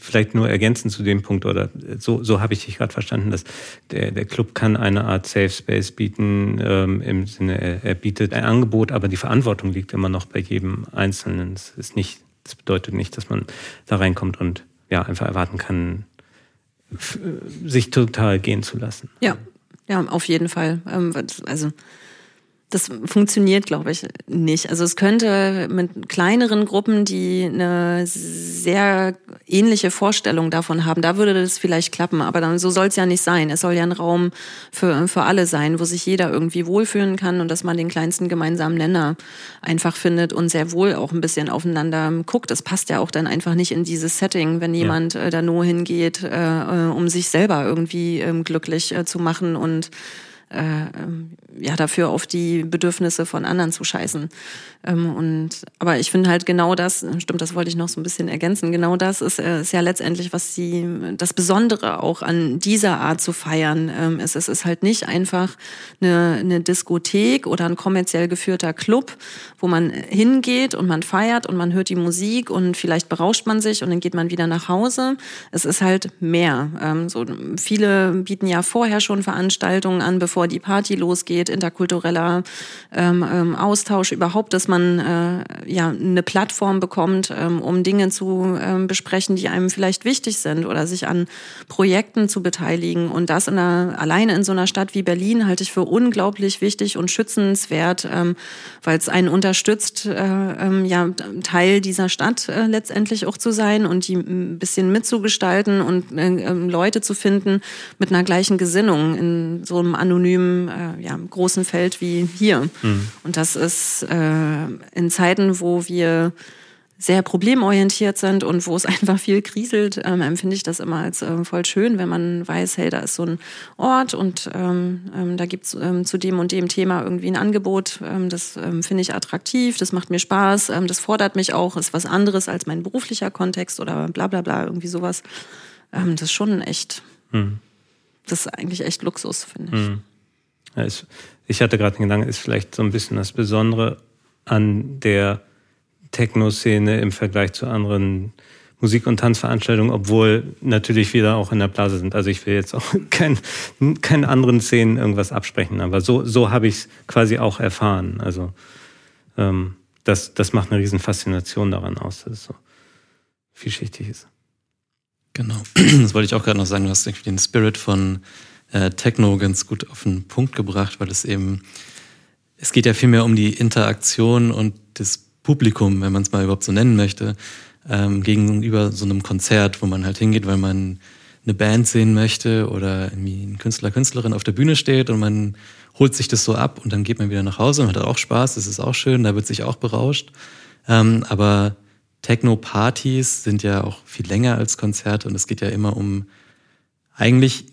Vielleicht nur ergänzend zu dem Punkt, oder so, so habe ich dich gerade verstanden, dass der, der Club kann eine Art Safe Space bieten, ähm, im Sinne, er, er bietet ein Angebot, aber die Verantwortung liegt immer noch bei jedem Einzelnen. Es ist nicht das bedeutet nicht, dass man da reinkommt und ja einfach erwarten kann, sich total gehen zu lassen. Ja, ja, auf jeden Fall. Ähm, also das funktioniert, glaube ich, nicht. Also es könnte mit kleineren Gruppen, die eine sehr ähnliche Vorstellung davon haben, da würde das vielleicht klappen. Aber dann so soll es ja nicht sein. Es soll ja ein Raum für, für alle sein, wo sich jeder irgendwie wohlfühlen kann und dass man den kleinsten gemeinsamen Nenner einfach findet und sehr wohl auch ein bisschen aufeinander guckt. Das passt ja auch dann einfach nicht in dieses Setting, wenn jemand ja. Äh, da nur hingeht, äh, äh, um sich selber irgendwie ähm, glücklich zu machen und äh, ähm, ja dafür auf die Bedürfnisse von anderen zu scheißen. Ähm, und aber ich finde halt genau das, stimmt, das wollte ich noch so ein bisschen ergänzen. Genau das ist, äh, ist ja letztendlich, was sie das Besondere auch an dieser Art zu feiern ähm, ist. Es ist halt nicht einfach eine, eine Diskothek oder ein kommerziell geführter Club, wo man hingeht und man feiert und man hört die Musik und vielleicht berauscht man sich und dann geht man wieder nach Hause. Es ist halt mehr. Ähm, so viele bieten ja vorher schon Veranstaltungen an, bevor bevor die Party losgeht, interkultureller ähm, ähm, Austausch, überhaupt, dass man äh, ja eine Plattform bekommt, ähm, um Dinge zu ähm, besprechen, die einem vielleicht wichtig sind oder sich an Projekten zu beteiligen. Und das in einer, alleine in so einer Stadt wie Berlin halte ich für unglaublich wichtig und schützenswert, ähm, weil es einen unterstützt, äh, ähm, ja Teil dieser Stadt äh, letztendlich auch zu sein und die ein bisschen mitzugestalten und äh, ähm, Leute zu finden mit einer gleichen Gesinnung in so einem anonymen anonymen, äh, ja, großen Feld wie hier. Mhm. Und das ist äh, in Zeiten, wo wir sehr problemorientiert sind und wo es einfach viel kriselt, ähm, empfinde ich das immer als äh, voll schön, wenn man weiß, hey, da ist so ein Ort und ähm, ähm, da gibt's ähm, zu dem und dem Thema irgendwie ein Angebot. Ähm, das ähm, finde ich attraktiv, das macht mir Spaß, das fordert mich auch, ist was anderes als mein beruflicher Kontext oder bla bla bla, irgendwie sowas. Das ist schon echt, mhm. das ist eigentlich echt Luxus, finde ich. Mhm. Ja, ist, ich hatte gerade den Gedanken, ist vielleicht so ein bisschen das Besondere an der Techno-Szene im Vergleich zu anderen Musik- und Tanzveranstaltungen, obwohl natürlich wieder auch in der Blase sind. Also ich will jetzt auch kein, keinen anderen Szenen irgendwas absprechen, aber so, so habe ich es quasi auch erfahren. Also ähm, das, das macht eine riesen Faszination daran aus, dass es so vielschichtig ist. Genau, das wollte ich auch gerade noch sagen. Du hast den Spirit von äh, Techno ganz gut auf den Punkt gebracht, weil es eben, es geht ja vielmehr um die Interaktion und das Publikum, wenn man es mal überhaupt so nennen möchte, ähm, gegenüber so einem Konzert, wo man halt hingeht, weil man eine Band sehen möchte oder irgendwie ein Künstler, Künstlerin auf der Bühne steht und man holt sich das so ab und dann geht man wieder nach Hause und hat auch Spaß, das ist auch schön, da wird sich auch berauscht. Ähm, aber Techno-Partys sind ja auch viel länger als Konzerte und es geht ja immer um eigentlich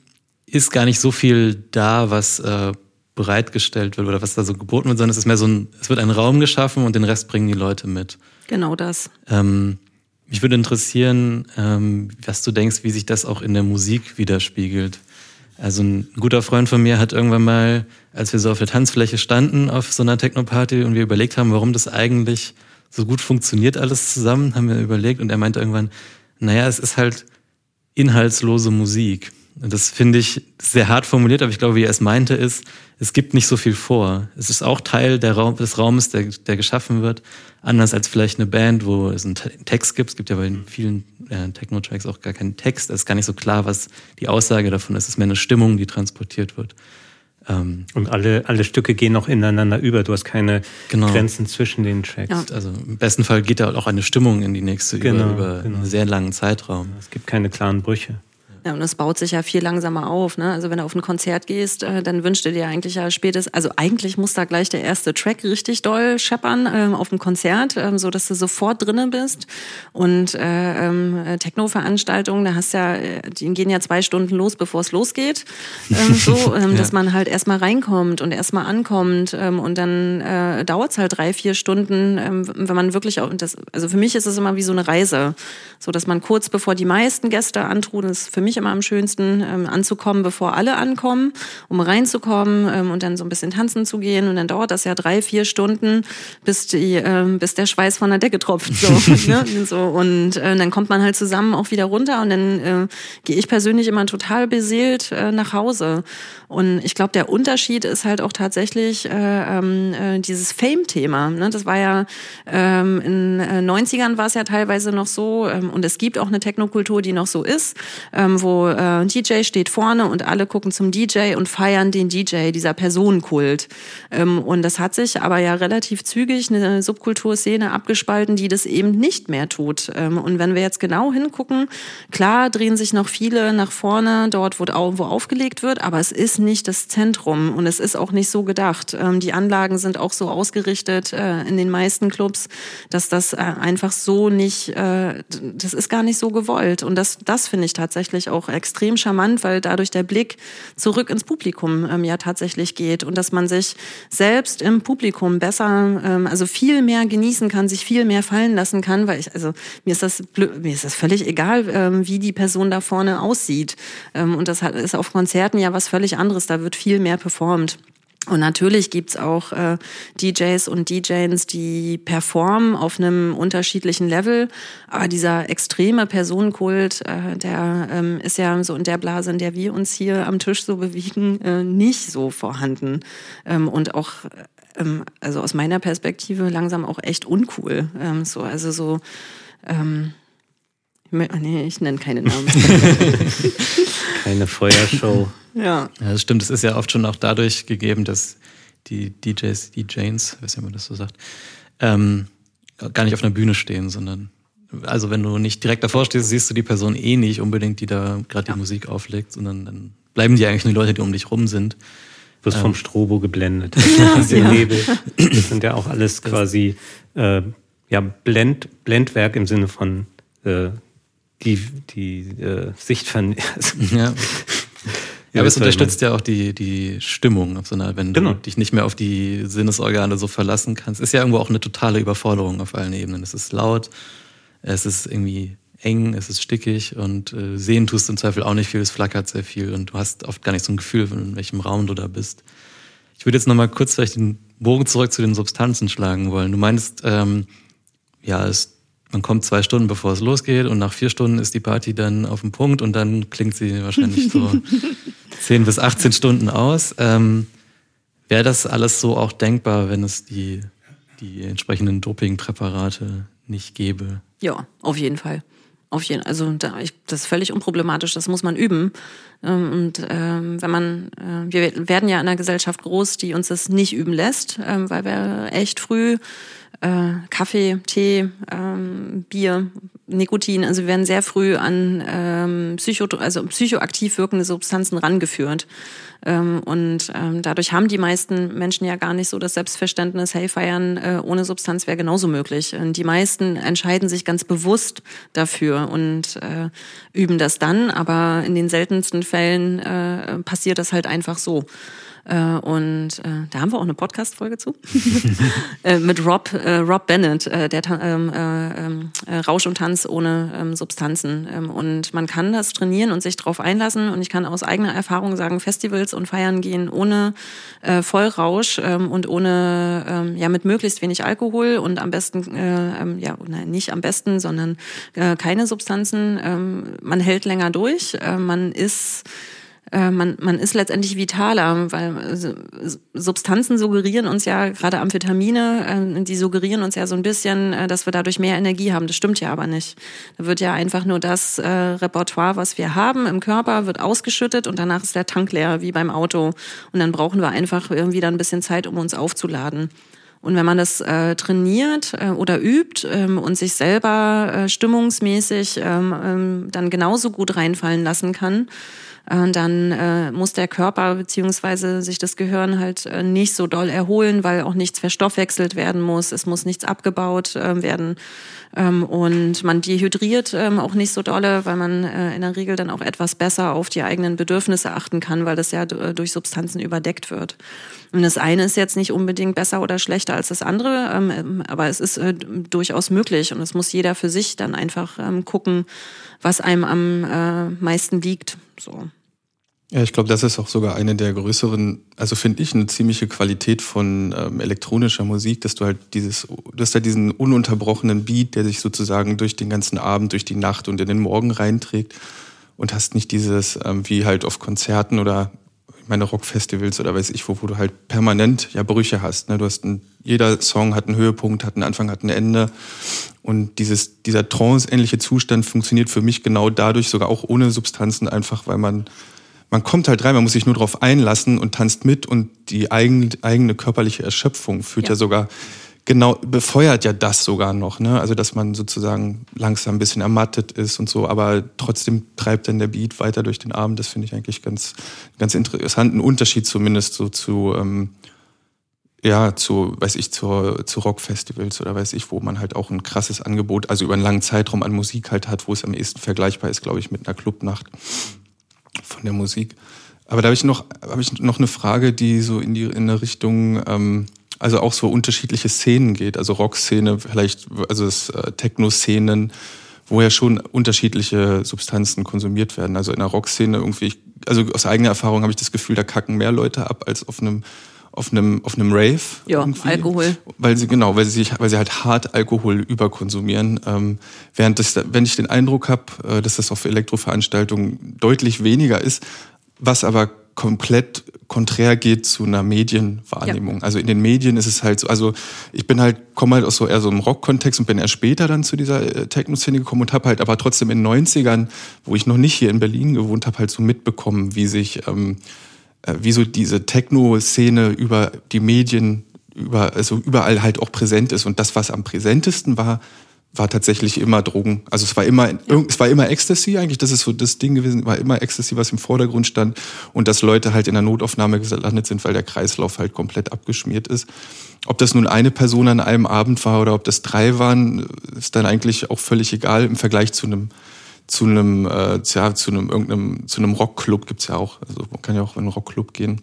ist gar nicht so viel da, was äh, bereitgestellt wird oder was da so geboten wird, sondern es ist mehr so ein, es wird ein Raum geschaffen und den Rest bringen die Leute mit. Genau das. Ähm, mich würde interessieren, ähm, was du denkst, wie sich das auch in der Musik widerspiegelt. Also ein guter Freund von mir hat irgendwann mal, als wir so auf der Tanzfläche standen auf so einer Techno-Party und wir überlegt haben, warum das eigentlich so gut funktioniert alles zusammen, haben wir überlegt und er meinte irgendwann, naja, es ist halt inhaltslose Musik. Das finde ich sehr hart formuliert, aber ich glaube, wie er es meinte, ist, es gibt nicht so viel vor. Es ist auch Teil Raum, des Raumes, der, der geschaffen wird. Anders als vielleicht eine Band, wo es einen Text gibt. Es gibt ja bei vielen äh, Techno-Tracks auch gar keinen Text. Es ist gar nicht so klar, was die Aussage davon ist. Es ist mehr eine Stimmung, die transportiert wird. Ähm, und alle, alle Stücke gehen noch ineinander über. Du hast keine genau. Grenzen zwischen den Tracks. Ja. Also im besten Fall geht da auch eine Stimmung in die nächste genau, über, über genau. einen sehr langen Zeitraum. Es gibt keine klaren Brüche. Ja, und es baut sich ja viel langsamer auf. Ne? Also wenn du auf ein Konzert gehst, äh, dann wünschst du dir eigentlich ja spätestens, also eigentlich muss da gleich der erste Track richtig doll scheppern ähm, auf dem Konzert, ähm, so dass du sofort drinnen bist. Und äh, ähm, Techno-Veranstaltungen, da hast ja, äh, die gehen ja zwei Stunden los, bevor es losgeht. Ähm, so, ähm, ja. dass man halt erstmal reinkommt und erstmal ankommt ähm, und dann äh, dauert es halt drei, vier Stunden, ähm, wenn man wirklich auch das, also für mich ist es immer wie so eine Reise, so dass man kurz bevor die meisten Gäste antrudeln, ist für mich immer am schönsten ähm, anzukommen, bevor alle ankommen, um reinzukommen ähm, und dann so ein bisschen tanzen zu gehen und dann dauert das ja drei, vier Stunden, bis die, ähm, bis der Schweiß von der Decke tropft, so, ne? so und äh, dann kommt man halt zusammen auch wieder runter und dann äh, gehe ich persönlich immer total beseelt äh, nach Hause und ich glaube, der Unterschied ist halt auch tatsächlich äh, ähm, äh, dieses Fame-Thema. Ne? Das war ja ähm, in äh, 90ern war es ja teilweise noch so ähm, und es gibt auch eine Technokultur, die noch so ist, ähm, wo äh, ein DJ steht vorne und alle gucken zum DJ und feiern den DJ, dieser Personenkult. Ähm, und das hat sich aber ja relativ zügig eine Subkulturszene abgespalten, die das eben nicht mehr tut. Ähm, und wenn wir jetzt genau hingucken, klar drehen sich noch viele nach vorne, dort wo, aufgelegt wird, aber es ist nicht das Zentrum und es ist auch nicht so gedacht. Ähm, die Anlagen sind auch so ausgerichtet äh, in den meisten Clubs, dass das äh, einfach so nicht, äh, das ist gar nicht so gewollt. Und das, das finde ich tatsächlich auch extrem charmant, weil dadurch der Blick zurück ins Publikum ähm, ja tatsächlich geht und dass man sich selbst im Publikum besser, ähm, also viel mehr genießen kann, sich viel mehr fallen lassen kann, weil ich, also mir ist das, mir ist das völlig egal, wie die Person da vorne aussieht. und das ist auf Konzerten ja was völlig anderes, da wird viel mehr performt. Und natürlich gibt's auch äh, DJs und DJs, die performen auf einem unterschiedlichen Level. Aber dieser extreme Personenkult, äh, der ähm, ist ja so in der Blase, in der wir uns hier am Tisch so bewegen, äh, nicht so vorhanden. Ähm, und auch, ähm, also aus meiner Perspektive, langsam auch echt uncool. Ähm, so, also so, ähm, nee, ich nenne keine Namen. keine Feuershow. Ja. ja. Das stimmt. Es ist ja oft schon auch dadurch gegeben, dass die DJs, die Janes, weiß nicht, wie man das so sagt, ähm, gar nicht auf einer Bühne stehen, sondern also wenn du nicht direkt davor stehst, siehst du die Person eh nicht unbedingt, die da gerade ja. die Musik auflegt, sondern dann bleiben die eigentlich nur die Leute, die um dich rum sind. Du wirst ähm. vom Strobo geblendet. Ja, ja. Nebel. Das sind ja auch alles quasi äh, ja, Blend, Blendwerk im Sinne von äh, die, die äh, Sicht von. ja. Ja, aber es unterstützt ja auch die, die Stimmung, auf so einer, wenn genau. du dich nicht mehr auf die Sinnesorgane so verlassen kannst. Ist ja irgendwo auch eine totale Überforderung auf allen Ebenen. Es ist laut, es ist irgendwie eng, es ist stickig und äh, sehen tust du im Zweifel auch nicht viel, es flackert sehr viel und du hast oft gar nicht so ein Gefühl, in welchem Raum du da bist. Ich würde jetzt nochmal kurz vielleicht den Bogen zurück zu den Substanzen schlagen wollen. Du meinst, ähm, ja, es man kommt zwei Stunden bevor es losgeht und nach vier Stunden ist die Party dann auf dem Punkt und dann klingt sie wahrscheinlich so zehn bis 18 Stunden aus. Ähm, Wäre das alles so auch denkbar, wenn es die, die entsprechenden Dopingpräparate nicht gäbe? Ja, auf jeden Fall. Auf jeden, also da, ich, das ist völlig unproblematisch, das muss man üben. Ähm, und ähm, wenn man, äh, wir werden ja in einer Gesellschaft groß, die uns das nicht üben lässt, ähm, weil wir echt früh äh, Kaffee, Tee, ähm, Bier, Nikotin. Also wir werden sehr früh an ähm, Psycho, also psychoaktiv wirkende Substanzen rangeführt. Ähm, und ähm, dadurch haben die meisten Menschen ja gar nicht so das Selbstverständnis, hey, feiern äh, ohne Substanz wäre genauso möglich. Und die meisten entscheiden sich ganz bewusst dafür und äh, üben das dann, aber in den seltensten Fällen äh, passiert das halt einfach so. Äh, und äh, da haben wir auch eine Podcast-Folge zu. äh, mit Rob, äh, Rob Bennett, äh, der ähm, äh, ähm, äh, Rausch und Tanz ohne ähm, Substanzen. Ähm, und man kann das trainieren und sich darauf einlassen. Und ich kann aus eigener Erfahrung sagen, Festivals und Feiern gehen ohne äh, Vollrausch und ohne, ja, mit möglichst wenig Alkohol und am besten, ja, nein, nicht am besten, sondern äh, keine Substanzen. Man hält länger durch, man ist äh, man, man ist letztendlich vitaler, weil äh, Substanzen suggerieren uns ja, gerade Amphetamine, äh, die suggerieren uns ja so ein bisschen, dass wir dadurch mehr Energie haben. Das stimmt ja aber nicht. Da wird ja einfach nur das Repertoire, was wir haben im Körper, wird ausgeschüttet und danach ist der Tank leer, wie beim Auto. Und dann brauchen wir einfach irgendwie dann ein bisschen Zeit, um uns aufzuladen. Und wenn man das äh, trainiert äh, oder übt ähm, und sich selber äh, stimmungsmäßig ähm, ähm, dann genauso gut reinfallen lassen kann, äh, dann äh, muss der Körper beziehungsweise sich das Gehirn halt äh, nicht so doll erholen, weil auch nichts verstoffwechselt werden muss, es muss nichts abgebaut äh, werden. Ähm, und man dehydriert ähm, auch nicht so dolle, weil man äh, in der Regel dann auch etwas besser auf die eigenen Bedürfnisse achten kann, weil das ja äh, durch Substanzen überdeckt wird. Und das eine ist jetzt nicht unbedingt besser oder schlechter als das andere, ähm, aber es ist äh, durchaus möglich. Und es muss jeder für sich dann einfach ähm, gucken, was einem am äh, meisten liegt. So. Ja, ich glaube, das ist auch sogar eine der größeren, also finde ich eine ziemliche Qualität von ähm, elektronischer Musik, dass du halt dieses, du hast halt diesen ununterbrochenen Beat, der sich sozusagen durch den ganzen Abend, durch die Nacht und in den Morgen reinträgt und hast nicht dieses, ähm, wie halt auf Konzerten oder meine Rockfestivals oder weiß ich wo, wo du halt permanent ja Brüche hast. Ne? Du hast ein, jeder Song hat einen Höhepunkt, hat einen Anfang, hat ein Ende. Und dieses, dieser trance-ähnliche Zustand funktioniert für mich genau dadurch, sogar auch ohne Substanzen, einfach weil man man kommt halt rein, man muss sich nur darauf einlassen und tanzt mit und die eigen, eigene körperliche Erschöpfung führt ja. ja. sogar genau, befeuert ja das sogar noch, ne? Also dass man sozusagen langsam ein bisschen ermattet ist und so, aber trotzdem treibt dann der Beat weiter durch den Abend. Das finde ich eigentlich ganz, ganz interessant. Ein Unterschied zumindest so zu, ähm, ja, zu, weiß ich, zu, zu Rockfestivals oder weiß ich, wo man halt auch ein krasses Angebot, also über einen langen Zeitraum an Musik halt hat, wo es am ehesten vergleichbar ist, glaube ich, mit einer Clubnacht von der Musik. Aber da habe ich noch, habe ich noch eine Frage, die so in die in eine Richtung, ähm, also auch so unterschiedliche Szenen geht. Also Rockszene, vielleicht, also äh, Techno-Szenen, wo ja schon unterschiedliche Substanzen konsumiert werden. Also in der Rockszene irgendwie, also aus eigener Erfahrung habe ich das Gefühl, da kacken mehr Leute ab als auf einem auf einem auf einem Rave. Ja, irgendwie, Alkohol. Weil sie genau, weil sie sich, weil sie halt hart Alkohol überkonsumieren. Ähm, während das, wenn ich den Eindruck habe, äh, dass das auf Elektroveranstaltungen deutlich weniger ist, was aber komplett konträr geht zu einer Medienwahrnehmung. Ja. Also in den Medien ist es halt so, also ich bin halt, komme halt aus so eher so einem Rock-Kontext und bin erst später dann zu dieser äh, Techno-Szene gekommen und habe halt aber trotzdem in den 90ern, wo ich noch nicht hier in Berlin gewohnt habe, halt so mitbekommen, wie sich ähm, äh, wie so diese Techno-Szene über die Medien, über, also überall halt auch präsent ist. Und das, was am präsentesten war, war tatsächlich immer Drogen. Also es war immer, ja. es war immer Ecstasy eigentlich. Das ist so das Ding gewesen. War immer Ecstasy, was im Vordergrund stand. Und dass Leute halt in der Notaufnahme gelandet sind, weil der Kreislauf halt komplett abgeschmiert ist. Ob das nun eine Person an einem Abend war oder ob das drei waren, ist dann eigentlich auch völlig egal im Vergleich zu einem zu einem, äh, ja, zu einem irgendeinem, zu einem Rockclub gibt's ja auch. Also man kann ja auch in einen Rockclub gehen.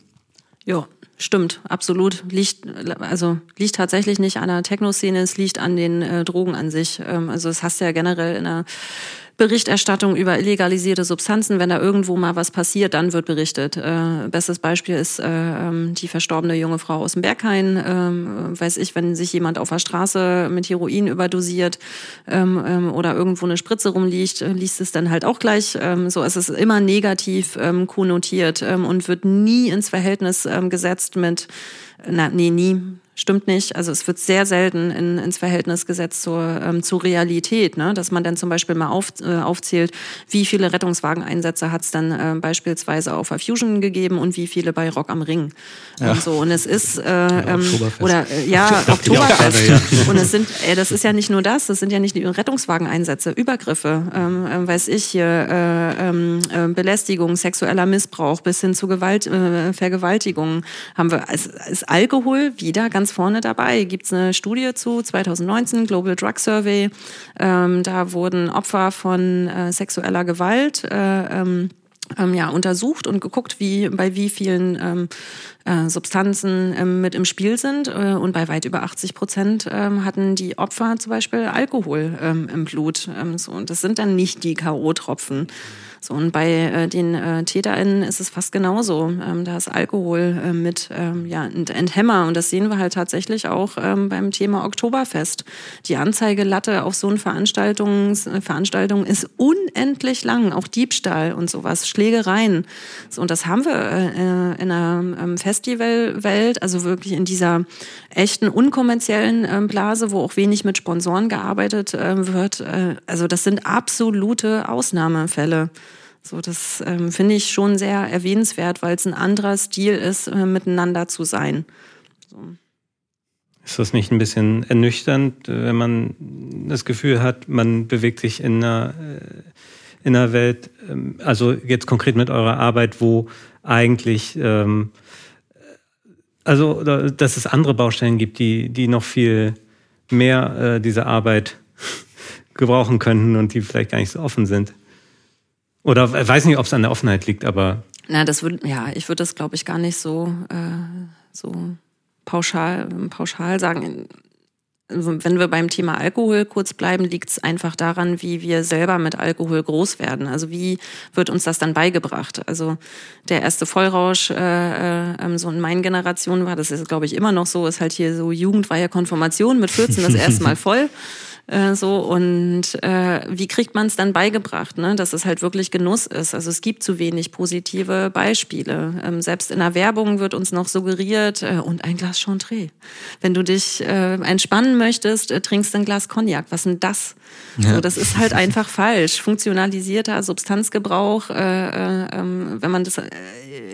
Ja, stimmt, absolut. Liegt, also liegt tatsächlich nicht an der Techno-Szene, es liegt an den äh, Drogen an sich. Ähm, also es hast ja generell in der Berichterstattung über illegalisierte Substanzen. Wenn da irgendwo mal was passiert, dann wird berichtet. Äh, bestes Beispiel ist äh, ähm, die verstorbene junge Frau aus dem Berghain. Äh, weiß ich, wenn sich jemand auf der Straße mit Heroin überdosiert ähm, ähm, oder irgendwo eine Spritze rumliegt, äh, liest es dann halt auch gleich. Ähm, so, es ist immer negativ ähm, konnotiert ähm, und wird nie ins Verhältnis ähm, gesetzt mit, na, nee, nie stimmt nicht. Also es wird sehr selten in, ins Verhältnis gesetzt zur, ähm, zur Realität, ne? dass man dann zum Beispiel mal auf, äh, aufzählt, wie viele Rettungswageneinsätze hat es dann äh, beispielsweise auf Fusion gegeben und wie viele bei Rock am Ring. Ja. Und so und es ist äh, ja, ähm, oder äh, ja Oktoberfest ja. und es sind, äh, das ist ja nicht nur das, das sind ja nicht nur Rettungswageneinsätze, Übergriffe, ähm, äh, weiß ich hier, äh, ähm, äh, Belästigung, sexueller Missbrauch bis hin zu Gewalt, äh, Vergewaltigung haben wir. Es ist Alkohol wieder ganz ganz vorne dabei. Gibt es eine Studie zu 2019, Global Drug Survey. Ähm, da wurden Opfer von äh, sexueller Gewalt äh, ähm, ähm, ja, untersucht und geguckt, wie bei wie vielen ähm, äh, Substanzen ähm, mit im Spiel sind. Äh, und bei weit über 80 Prozent ähm, hatten die Opfer zum Beispiel Alkohol ähm, im Blut. Ähm, so, und das sind dann nicht die K.O.-Tropfen. So, und bei äh, den äh, TäterInnen ist es fast genauso. Ähm, da ist Alkohol äh, mit ähm, ja, Enthemmer. Und das sehen wir halt tatsächlich auch ähm, beim Thema Oktoberfest. Die Anzeigelatte auf so eine Veranstaltung, Veranstaltung ist unendlich lang. Auch Diebstahl und sowas, Schlägereien. So, und das haben wir äh, in einer ähm, Festivalwelt, also wirklich in dieser echten, unkommerziellen ähm, Blase, wo auch wenig mit Sponsoren gearbeitet äh, wird. Äh, also das sind absolute Ausnahmefälle. So, das ähm, finde ich schon sehr erwähnenswert, weil es ein anderer Stil ist, äh, miteinander zu sein. So. Ist das nicht ein bisschen ernüchternd, wenn man das Gefühl hat, man bewegt sich in einer, äh, in einer Welt, ähm, also jetzt konkret mit eurer Arbeit, wo eigentlich, ähm, also dass es andere Baustellen gibt, die, die noch viel mehr äh, diese Arbeit gebrauchen könnten und die vielleicht gar nicht so offen sind? Oder weiß nicht, ob es an der Offenheit liegt, aber. Na, das würde, ja, ich würde das, glaube ich, gar nicht so, äh, so pauschal, pauschal sagen. Also, wenn wir beim Thema Alkohol kurz bleiben, liegt es einfach daran, wie wir selber mit Alkohol groß werden. Also wie wird uns das dann beigebracht? Also der erste Vollrausch, äh, äh, ähm, so in meinen Generationen war, das ist glaube ich immer noch so, ist halt hier so jugendfreie Konfirmation mit 14 das erste Mal voll. Äh, so und äh, wie kriegt man es dann beigebracht, ne? dass es halt wirklich Genuss ist. Also es gibt zu wenig positive Beispiele. Ähm, selbst in der Werbung wird uns noch suggeriert äh, und ein Glas Chantre. Wenn du dich äh, entspannen möchtest, äh, trinkst ein Glas Cognac. Was denn das? Ja. So, das ist halt einfach falsch. Funktionalisierter Substanzgebrauch, äh, äh, ähm, wenn man das äh,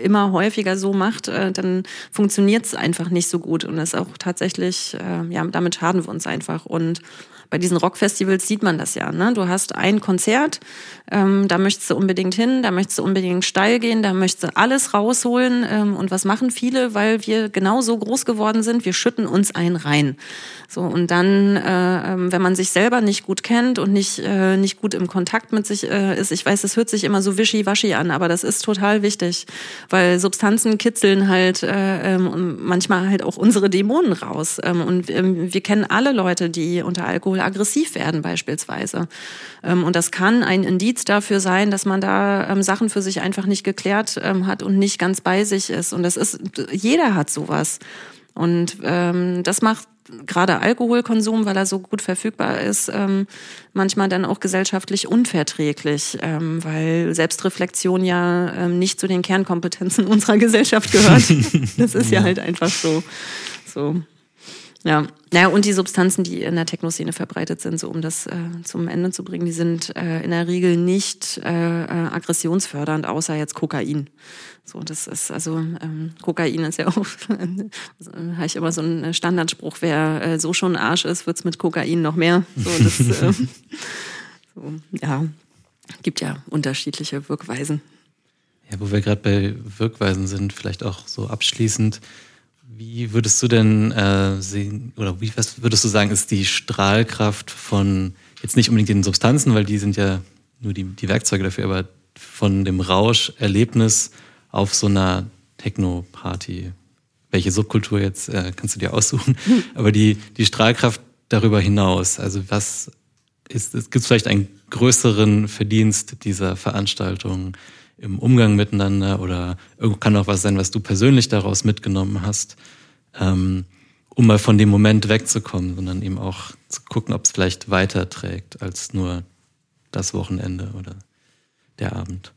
immer häufiger so macht, äh, dann funktioniert es einfach nicht so gut und ist auch tatsächlich, äh, ja, damit schaden wir uns einfach und bei diesen Rockfestivals sieht man das ja. Ne? Du hast ein Konzert, ähm, da möchtest du unbedingt hin, da möchtest du unbedingt steil gehen, da möchtest du alles rausholen. Ähm, und was machen viele? Weil wir genau so groß geworden sind, wir schütten uns ein rein. So, und dann, äh, ähm, wenn man sich selber nicht gut kennt und nicht, äh, nicht gut im Kontakt mit sich äh, ist, ich weiß, das hört sich immer so wischiwaschi an, aber das ist total wichtig, weil Substanzen kitzeln halt äh, ähm, manchmal halt auch unsere Dämonen raus. Ähm, und wir kennen alle Leute, die unter Alkohol aggressiv werden beispielsweise. Und das kann ein Indiz dafür sein, dass man da ähm, Sachen für sich einfach nicht geklärt ähm, hat und nicht ganz bei sich ist. Und das ist, jeder hat sowas. Und ähm, das macht gerade Alkoholkonsum, weil er so gut verfügbar ist, ähm, manchmal dann auch gesellschaftlich unverträglich, ähm, weil Selbstreflexion ja ähm, nicht zu den Kernkompetenzen unserer Gesellschaft gehört. das ist ja, ja halt einfach so. so. Ja, naja, und die Substanzen, die in der Techno-Szene verbreitet sind, so um das äh, zum Ende zu bringen, die sind äh, in der Regel nicht äh, äh aggressionsfördernd, außer jetzt Kokain. So, das ist also ähm, Kokain ist ja auch, habe ich immer so einen Standardspruch, wer äh, so schon Arsch ist, wird's mit Kokain noch mehr. So, das, äh, so, ja, gibt ja unterschiedliche Wirkweisen. Ja, wo wir gerade bei Wirkweisen sind, vielleicht auch so abschließend. Wie würdest du denn äh, sehen, oder wie was würdest du sagen, ist die Strahlkraft von jetzt nicht unbedingt den Substanzen, weil die sind ja nur die, die Werkzeuge dafür, aber von dem Rauscherlebnis auf so einer Techno-Party. Welche Subkultur jetzt äh, kannst du dir aussuchen, aber die, die Strahlkraft darüber hinaus. Also was ist, es gibt vielleicht einen größeren Verdienst dieser Veranstaltung im Umgang miteinander oder kann auch was sein, was du persönlich daraus mitgenommen hast, ähm, um mal von dem Moment wegzukommen, sondern eben auch zu gucken, ob es vielleicht weiterträgt als nur das Wochenende oder der Abend.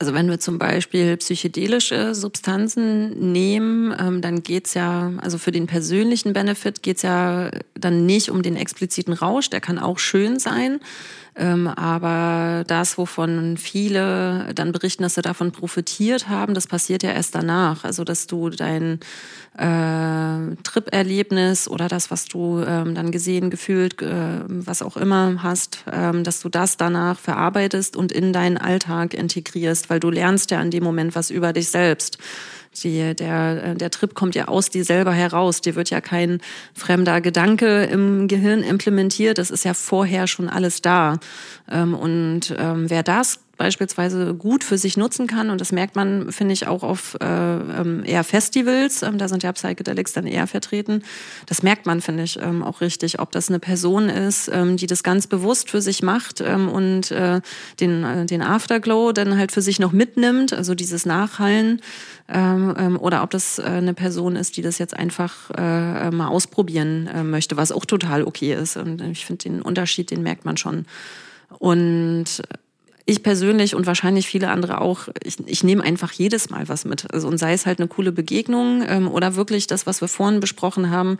Also wenn wir zum Beispiel psychedelische Substanzen nehmen, ähm, dann geht's ja, also für den persönlichen Benefit geht's ja dann nicht um den expliziten Rausch, der kann auch schön sein. Ähm, aber das, wovon viele dann berichten, dass sie davon profitiert haben, das passiert ja erst danach. Also dass du dein äh, Trip-Erlebnis oder das, was du ähm, dann gesehen, gefühlt, äh, was auch immer hast, ähm, dass du das danach verarbeitest und in deinen Alltag integrierst, weil du lernst ja in dem Moment was über dich selbst. Die, der, äh, der Trip kommt ja aus dir selber heraus. Dir wird ja kein fremder Gedanke im Gehirn implementiert. Das ist ja vorher schon alles da. Ähm, und ähm, wer das beispielsweise gut für sich nutzen kann. Und das merkt man, finde ich, auch auf äh, ähm, eher Festivals. Ähm, da sind ja Psychedelics dann eher vertreten. Das merkt man, finde ich, ähm, auch richtig, ob das eine Person ist, ähm, die das ganz bewusst für sich macht ähm, und äh, den, äh, den Afterglow dann halt für sich noch mitnimmt, also dieses Nachhallen. Ähm, oder ob das äh, eine Person ist, die das jetzt einfach äh, mal ausprobieren äh, möchte, was auch total okay ist. Und ich finde den Unterschied, den merkt man schon. Und ich persönlich und wahrscheinlich viele andere auch, ich, ich nehme einfach jedes Mal was mit. Also, und sei es halt eine coole Begegnung ähm, oder wirklich das, was wir vorhin besprochen haben,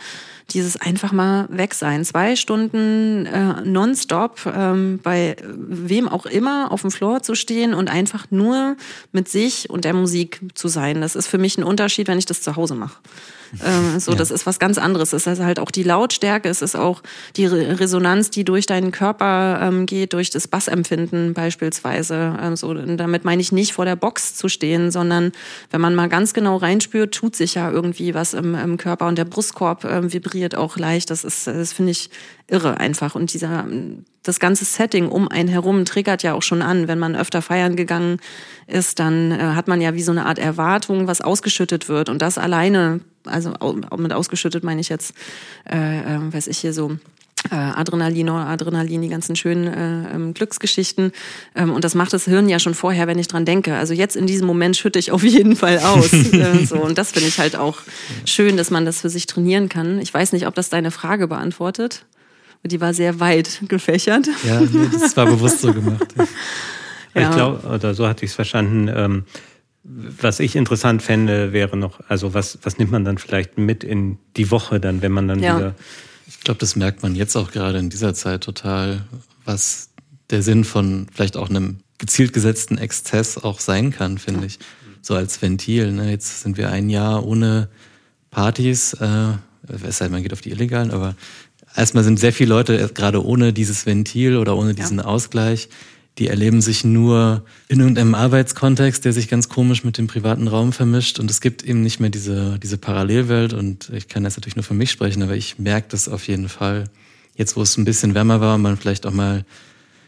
dieses einfach mal weg sein. Zwei Stunden äh, nonstop ähm, bei wem auch immer auf dem Floor zu stehen und einfach nur mit sich und der Musik zu sein. Das ist für mich ein Unterschied, wenn ich das zu Hause mache. Ähm, so, ja. das ist was ganz anderes. Es ist halt auch die Lautstärke, es ist auch die Resonanz, die durch deinen Körper ähm, geht, durch das Bassempfinden beispielsweise. Ähm, so, damit meine ich nicht vor der Box zu stehen, sondern wenn man mal ganz genau reinspürt, tut sich ja irgendwie was im, im Körper und der Brustkorb ähm, vibriert auch leicht. Das ist, das finde ich irre einfach. Und dieser, das ganze Setting um einen herum triggert ja auch schon an. Wenn man öfter feiern gegangen ist, dann äh, hat man ja wie so eine Art Erwartung, was ausgeschüttet wird. Und das alleine, also mit ausgeschüttet meine ich jetzt, äh, äh, weiß ich hier so, Adrenalin, Adrenalin, die ganzen schönen äh, ähm, Glücksgeschichten. Ähm, und das macht das Hirn ja schon vorher, wenn ich dran denke. Also jetzt in diesem Moment schütte ich auf jeden Fall aus. äh, so. Und das finde ich halt auch schön, dass man das für sich trainieren kann. Ich weiß nicht, ob das deine Frage beantwortet. Die war sehr weit gefächert. Ja, nee, das war bewusst so gemacht. ja. Ich glaube, oder so hatte ich es verstanden. Ähm, was ich interessant fände, wäre noch, also was, was nimmt man dann vielleicht mit in die Woche dann, wenn man dann ja. wieder. Ich glaube, das merkt man jetzt auch gerade in dieser Zeit total, was der Sinn von vielleicht auch einem gezielt gesetzten Exzess auch sein kann, finde ich. So als Ventil. Ne? Jetzt sind wir ein Jahr ohne Partys, äh, es sei denn, man geht auf die illegalen, aber erstmal sind sehr viele Leute gerade ohne dieses Ventil oder ohne diesen ja. Ausgleich, die erleben sich nur in irgendeinem Arbeitskontext, der sich ganz komisch mit dem privaten Raum vermischt. Und es gibt eben nicht mehr diese, diese Parallelwelt. Und ich kann jetzt natürlich nur für mich sprechen, aber ich merke das auf jeden Fall. Jetzt, wo es ein bisschen wärmer war und man vielleicht auch mal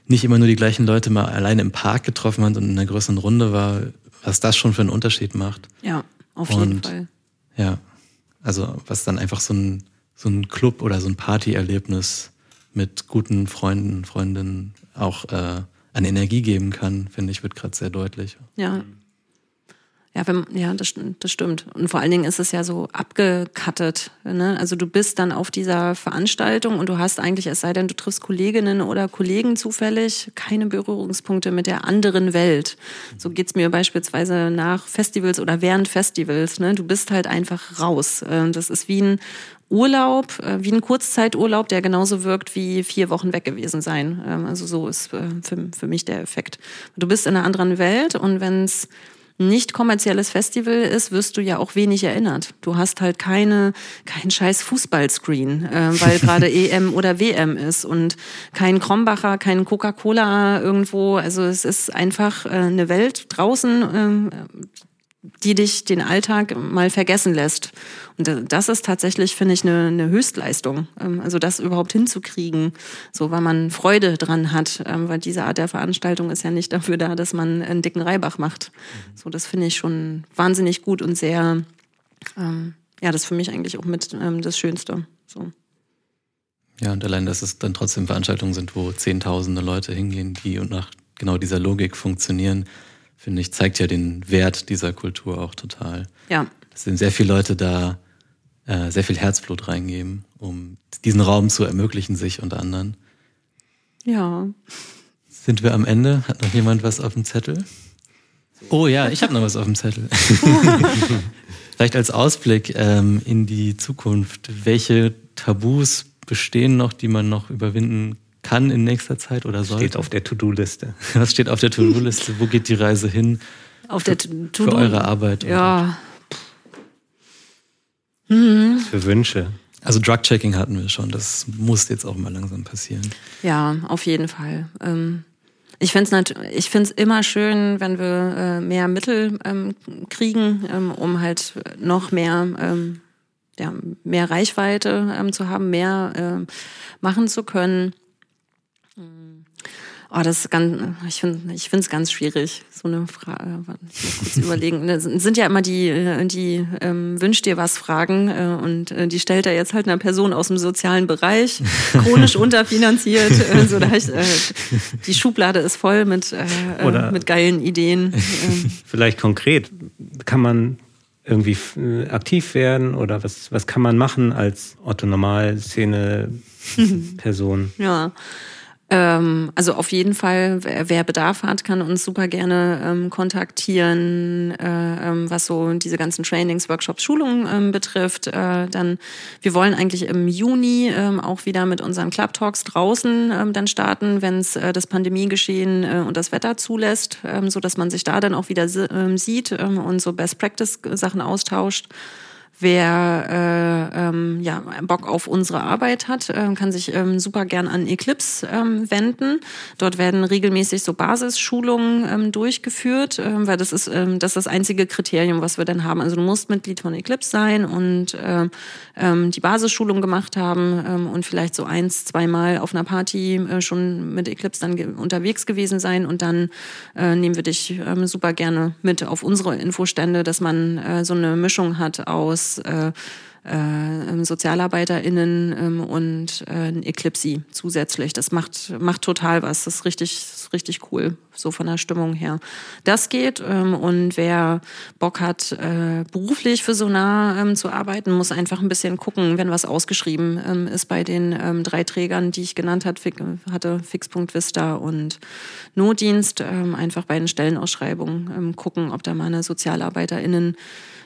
nicht immer nur die gleichen Leute mal alleine im Park getroffen hat und in einer größeren Runde war, was das schon für einen Unterschied macht. Ja, auf jeden und, Fall. Ja, also was dann einfach so ein so ein Club oder so ein Partyerlebnis mit guten Freunden, Freundinnen auch äh, an Energie geben kann, finde ich, wird gerade sehr deutlich. Ja. Ja, wenn, ja das, das stimmt. Und vor allen Dingen ist es ja so abgekattet. Ne? Also du bist dann auf dieser Veranstaltung und du hast eigentlich, es sei denn, du triffst Kolleginnen oder Kollegen zufällig, keine Berührungspunkte mit der anderen Welt. So geht's mir beispielsweise nach Festivals oder während Festivals. Ne? Du bist halt einfach raus. Ähm, das ist wie ein Urlaub, äh, wie ein Kurzzeiturlaub, der genauso wirkt wie vier Wochen weg gewesen sein. Ähm, also so ist äh, für, für mich der Effekt. Du bist in einer anderen Welt und wenn es nicht kommerzielles Festival ist, wirst du ja auch wenig erinnert. Du hast halt keine, kein scheiß Fußballscreen, äh, weil gerade EM oder WM ist und kein Krombacher, kein Coca-Cola irgendwo. Also es ist einfach äh, eine Welt draußen, äh, die dich den Alltag mal vergessen lässt. Und das ist tatsächlich, finde ich, eine, eine Höchstleistung. Ähm, also das überhaupt hinzukriegen, so weil man Freude dran hat, ähm, weil diese Art der Veranstaltung ist ja nicht dafür da, dass man einen dicken Reibach macht. So, das finde ich schon wahnsinnig gut und sehr, ähm, ja, das ist für mich eigentlich auch mit ähm, das Schönste. So. Ja, und allein, dass es dann trotzdem Veranstaltungen sind, wo zehntausende Leute hingehen, die und nach genau dieser Logik funktionieren finde ich, zeigt ja den Wert dieser Kultur auch total. Ja. Es sind sehr viele Leute da, äh, sehr viel Herzblut reingeben, um diesen Raum zu ermöglichen, sich und anderen. Ja. Sind wir am Ende? Hat noch jemand was auf dem Zettel? Oh ja, ich habe noch was auf dem Zettel. Vielleicht als Ausblick ähm, in die Zukunft. Welche Tabus bestehen noch, die man noch überwinden kann in nächster Zeit oder soll? Steht auf der To-Do-Liste. Was steht auf der To-Do-Liste? Wo geht die Reise hin? Auf der To-Do. Für eure Arbeit. Ja. Mhm. Für Wünsche. Also Drug-Checking hatten wir schon. Das muss jetzt auch mal langsam passieren. Ja, auf jeden Fall. Ähm ich finde es immer schön, wenn wir äh, mehr Mittel ähm, kriegen, ähm, um halt noch mehr, ähm, ja, mehr Reichweite ähm, zu haben, mehr äh, machen zu können. Oh, das ist ganz, ich finde ich finde es ganz schwierig, so eine Frage. Ich muss kurz überlegen. Das sind ja immer die, die ähm, Wünsch dir was Fragen äh, und äh, die stellt er jetzt halt einer Person aus dem sozialen Bereich, chronisch unterfinanziert. Äh, so, da ich, äh, die Schublade ist voll mit, äh, äh Oder mit geilen Ideen. Ähm. Vielleicht konkret, kann man irgendwie äh, aktiv werden oder was, was kann man machen als Otto Normal Szene Person? ja. Ähm, also auf jeden Fall, wer Bedarf hat, kann uns super gerne ähm, kontaktieren, äh, ähm, was so diese ganzen Trainings, Workshops, Schulungen ähm, betrifft. Äh, dann, wir wollen eigentlich im Juni ähm, auch wieder mit unseren Club Talks draußen ähm, dann starten, wenn es äh, das Pandemiegeschehen äh, und das Wetter zulässt, ähm, so dass man sich da dann auch wieder sieht und so Best Practice Sachen austauscht. Wer äh, ähm, ja, Bock auf unsere Arbeit hat, äh, kann sich ähm, super gern an Eclipse ähm, wenden. Dort werden regelmäßig so Basisschulungen ähm, durchgeführt, ähm, weil das ist, ähm, das ist das einzige Kriterium, was wir dann haben. Also du musst Mitglied von Eclipse sein und äh, ähm, die Basisschulung gemacht haben ähm, und vielleicht so eins, zweimal auf einer Party äh, schon mit Eclipse dann unterwegs gewesen sein und dann äh, nehmen wir dich ähm, super gerne mit auf unsere Infostände, dass man äh, so eine Mischung hat aus äh, äh, SozialarbeiterInnen ähm, und äh, Eclipse zusätzlich. Das macht, macht total was. Das ist richtig, ist richtig cool, so von der Stimmung her. Das geht ähm, und wer Bock hat, äh, beruflich für Sonar ähm, zu arbeiten, muss einfach ein bisschen gucken, wenn was ausgeschrieben ähm, ist bei den ähm, drei Trägern, die ich genannt hat, hatte, Fix.vista und Notdienst, ähm, einfach bei den Stellenausschreibungen ähm, gucken, ob da mal eine SozialarbeiterInnen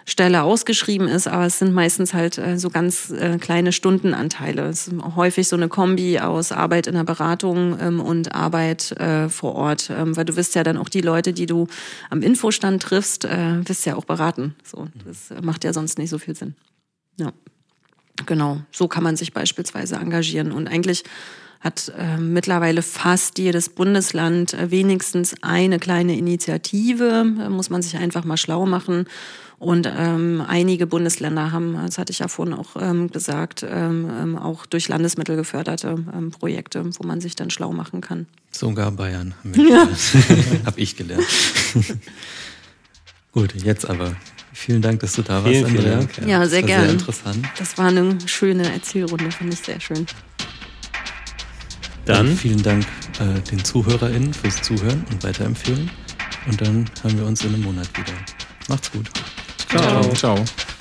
Stelle ausgeschrieben ist, aber es sind meistens halt äh, so ganz äh, kleine Stundenanteile. Es ist häufig so eine Kombi aus Arbeit in der Beratung ähm, und Arbeit äh, vor Ort, ähm, weil du wirst ja dann auch die Leute, die du am Infostand triffst, wirst ja auch beraten. So, das macht ja sonst nicht so viel Sinn. Ja, genau. So kann man sich beispielsweise engagieren und eigentlich hat äh, mittlerweile fast jedes Bundesland äh, wenigstens eine kleine Initiative. Da muss man sich einfach mal schlau machen. Und ähm, einige Bundesländer haben, das hatte ich ja vorhin auch ähm, gesagt, ähm, ähm auch durch Landesmittel geförderte ähm, Projekte, wo man sich dann schlau machen kann. Sogar Bayern, habe ja. hab ich gelernt. Gut, jetzt aber. Vielen Dank, dass du da warst, vielen, Andrea. Vielen Dank, ja, ja sehr gerne. Sehr interessant. Das war eine schöne Erzählrunde, fand ich sehr schön. Dann und vielen Dank äh, den ZuhörerInnen fürs Zuhören und Weiterempfehlen. Und dann hören wir uns in einem Monat wieder. Macht's gut. Ciao. Ciao.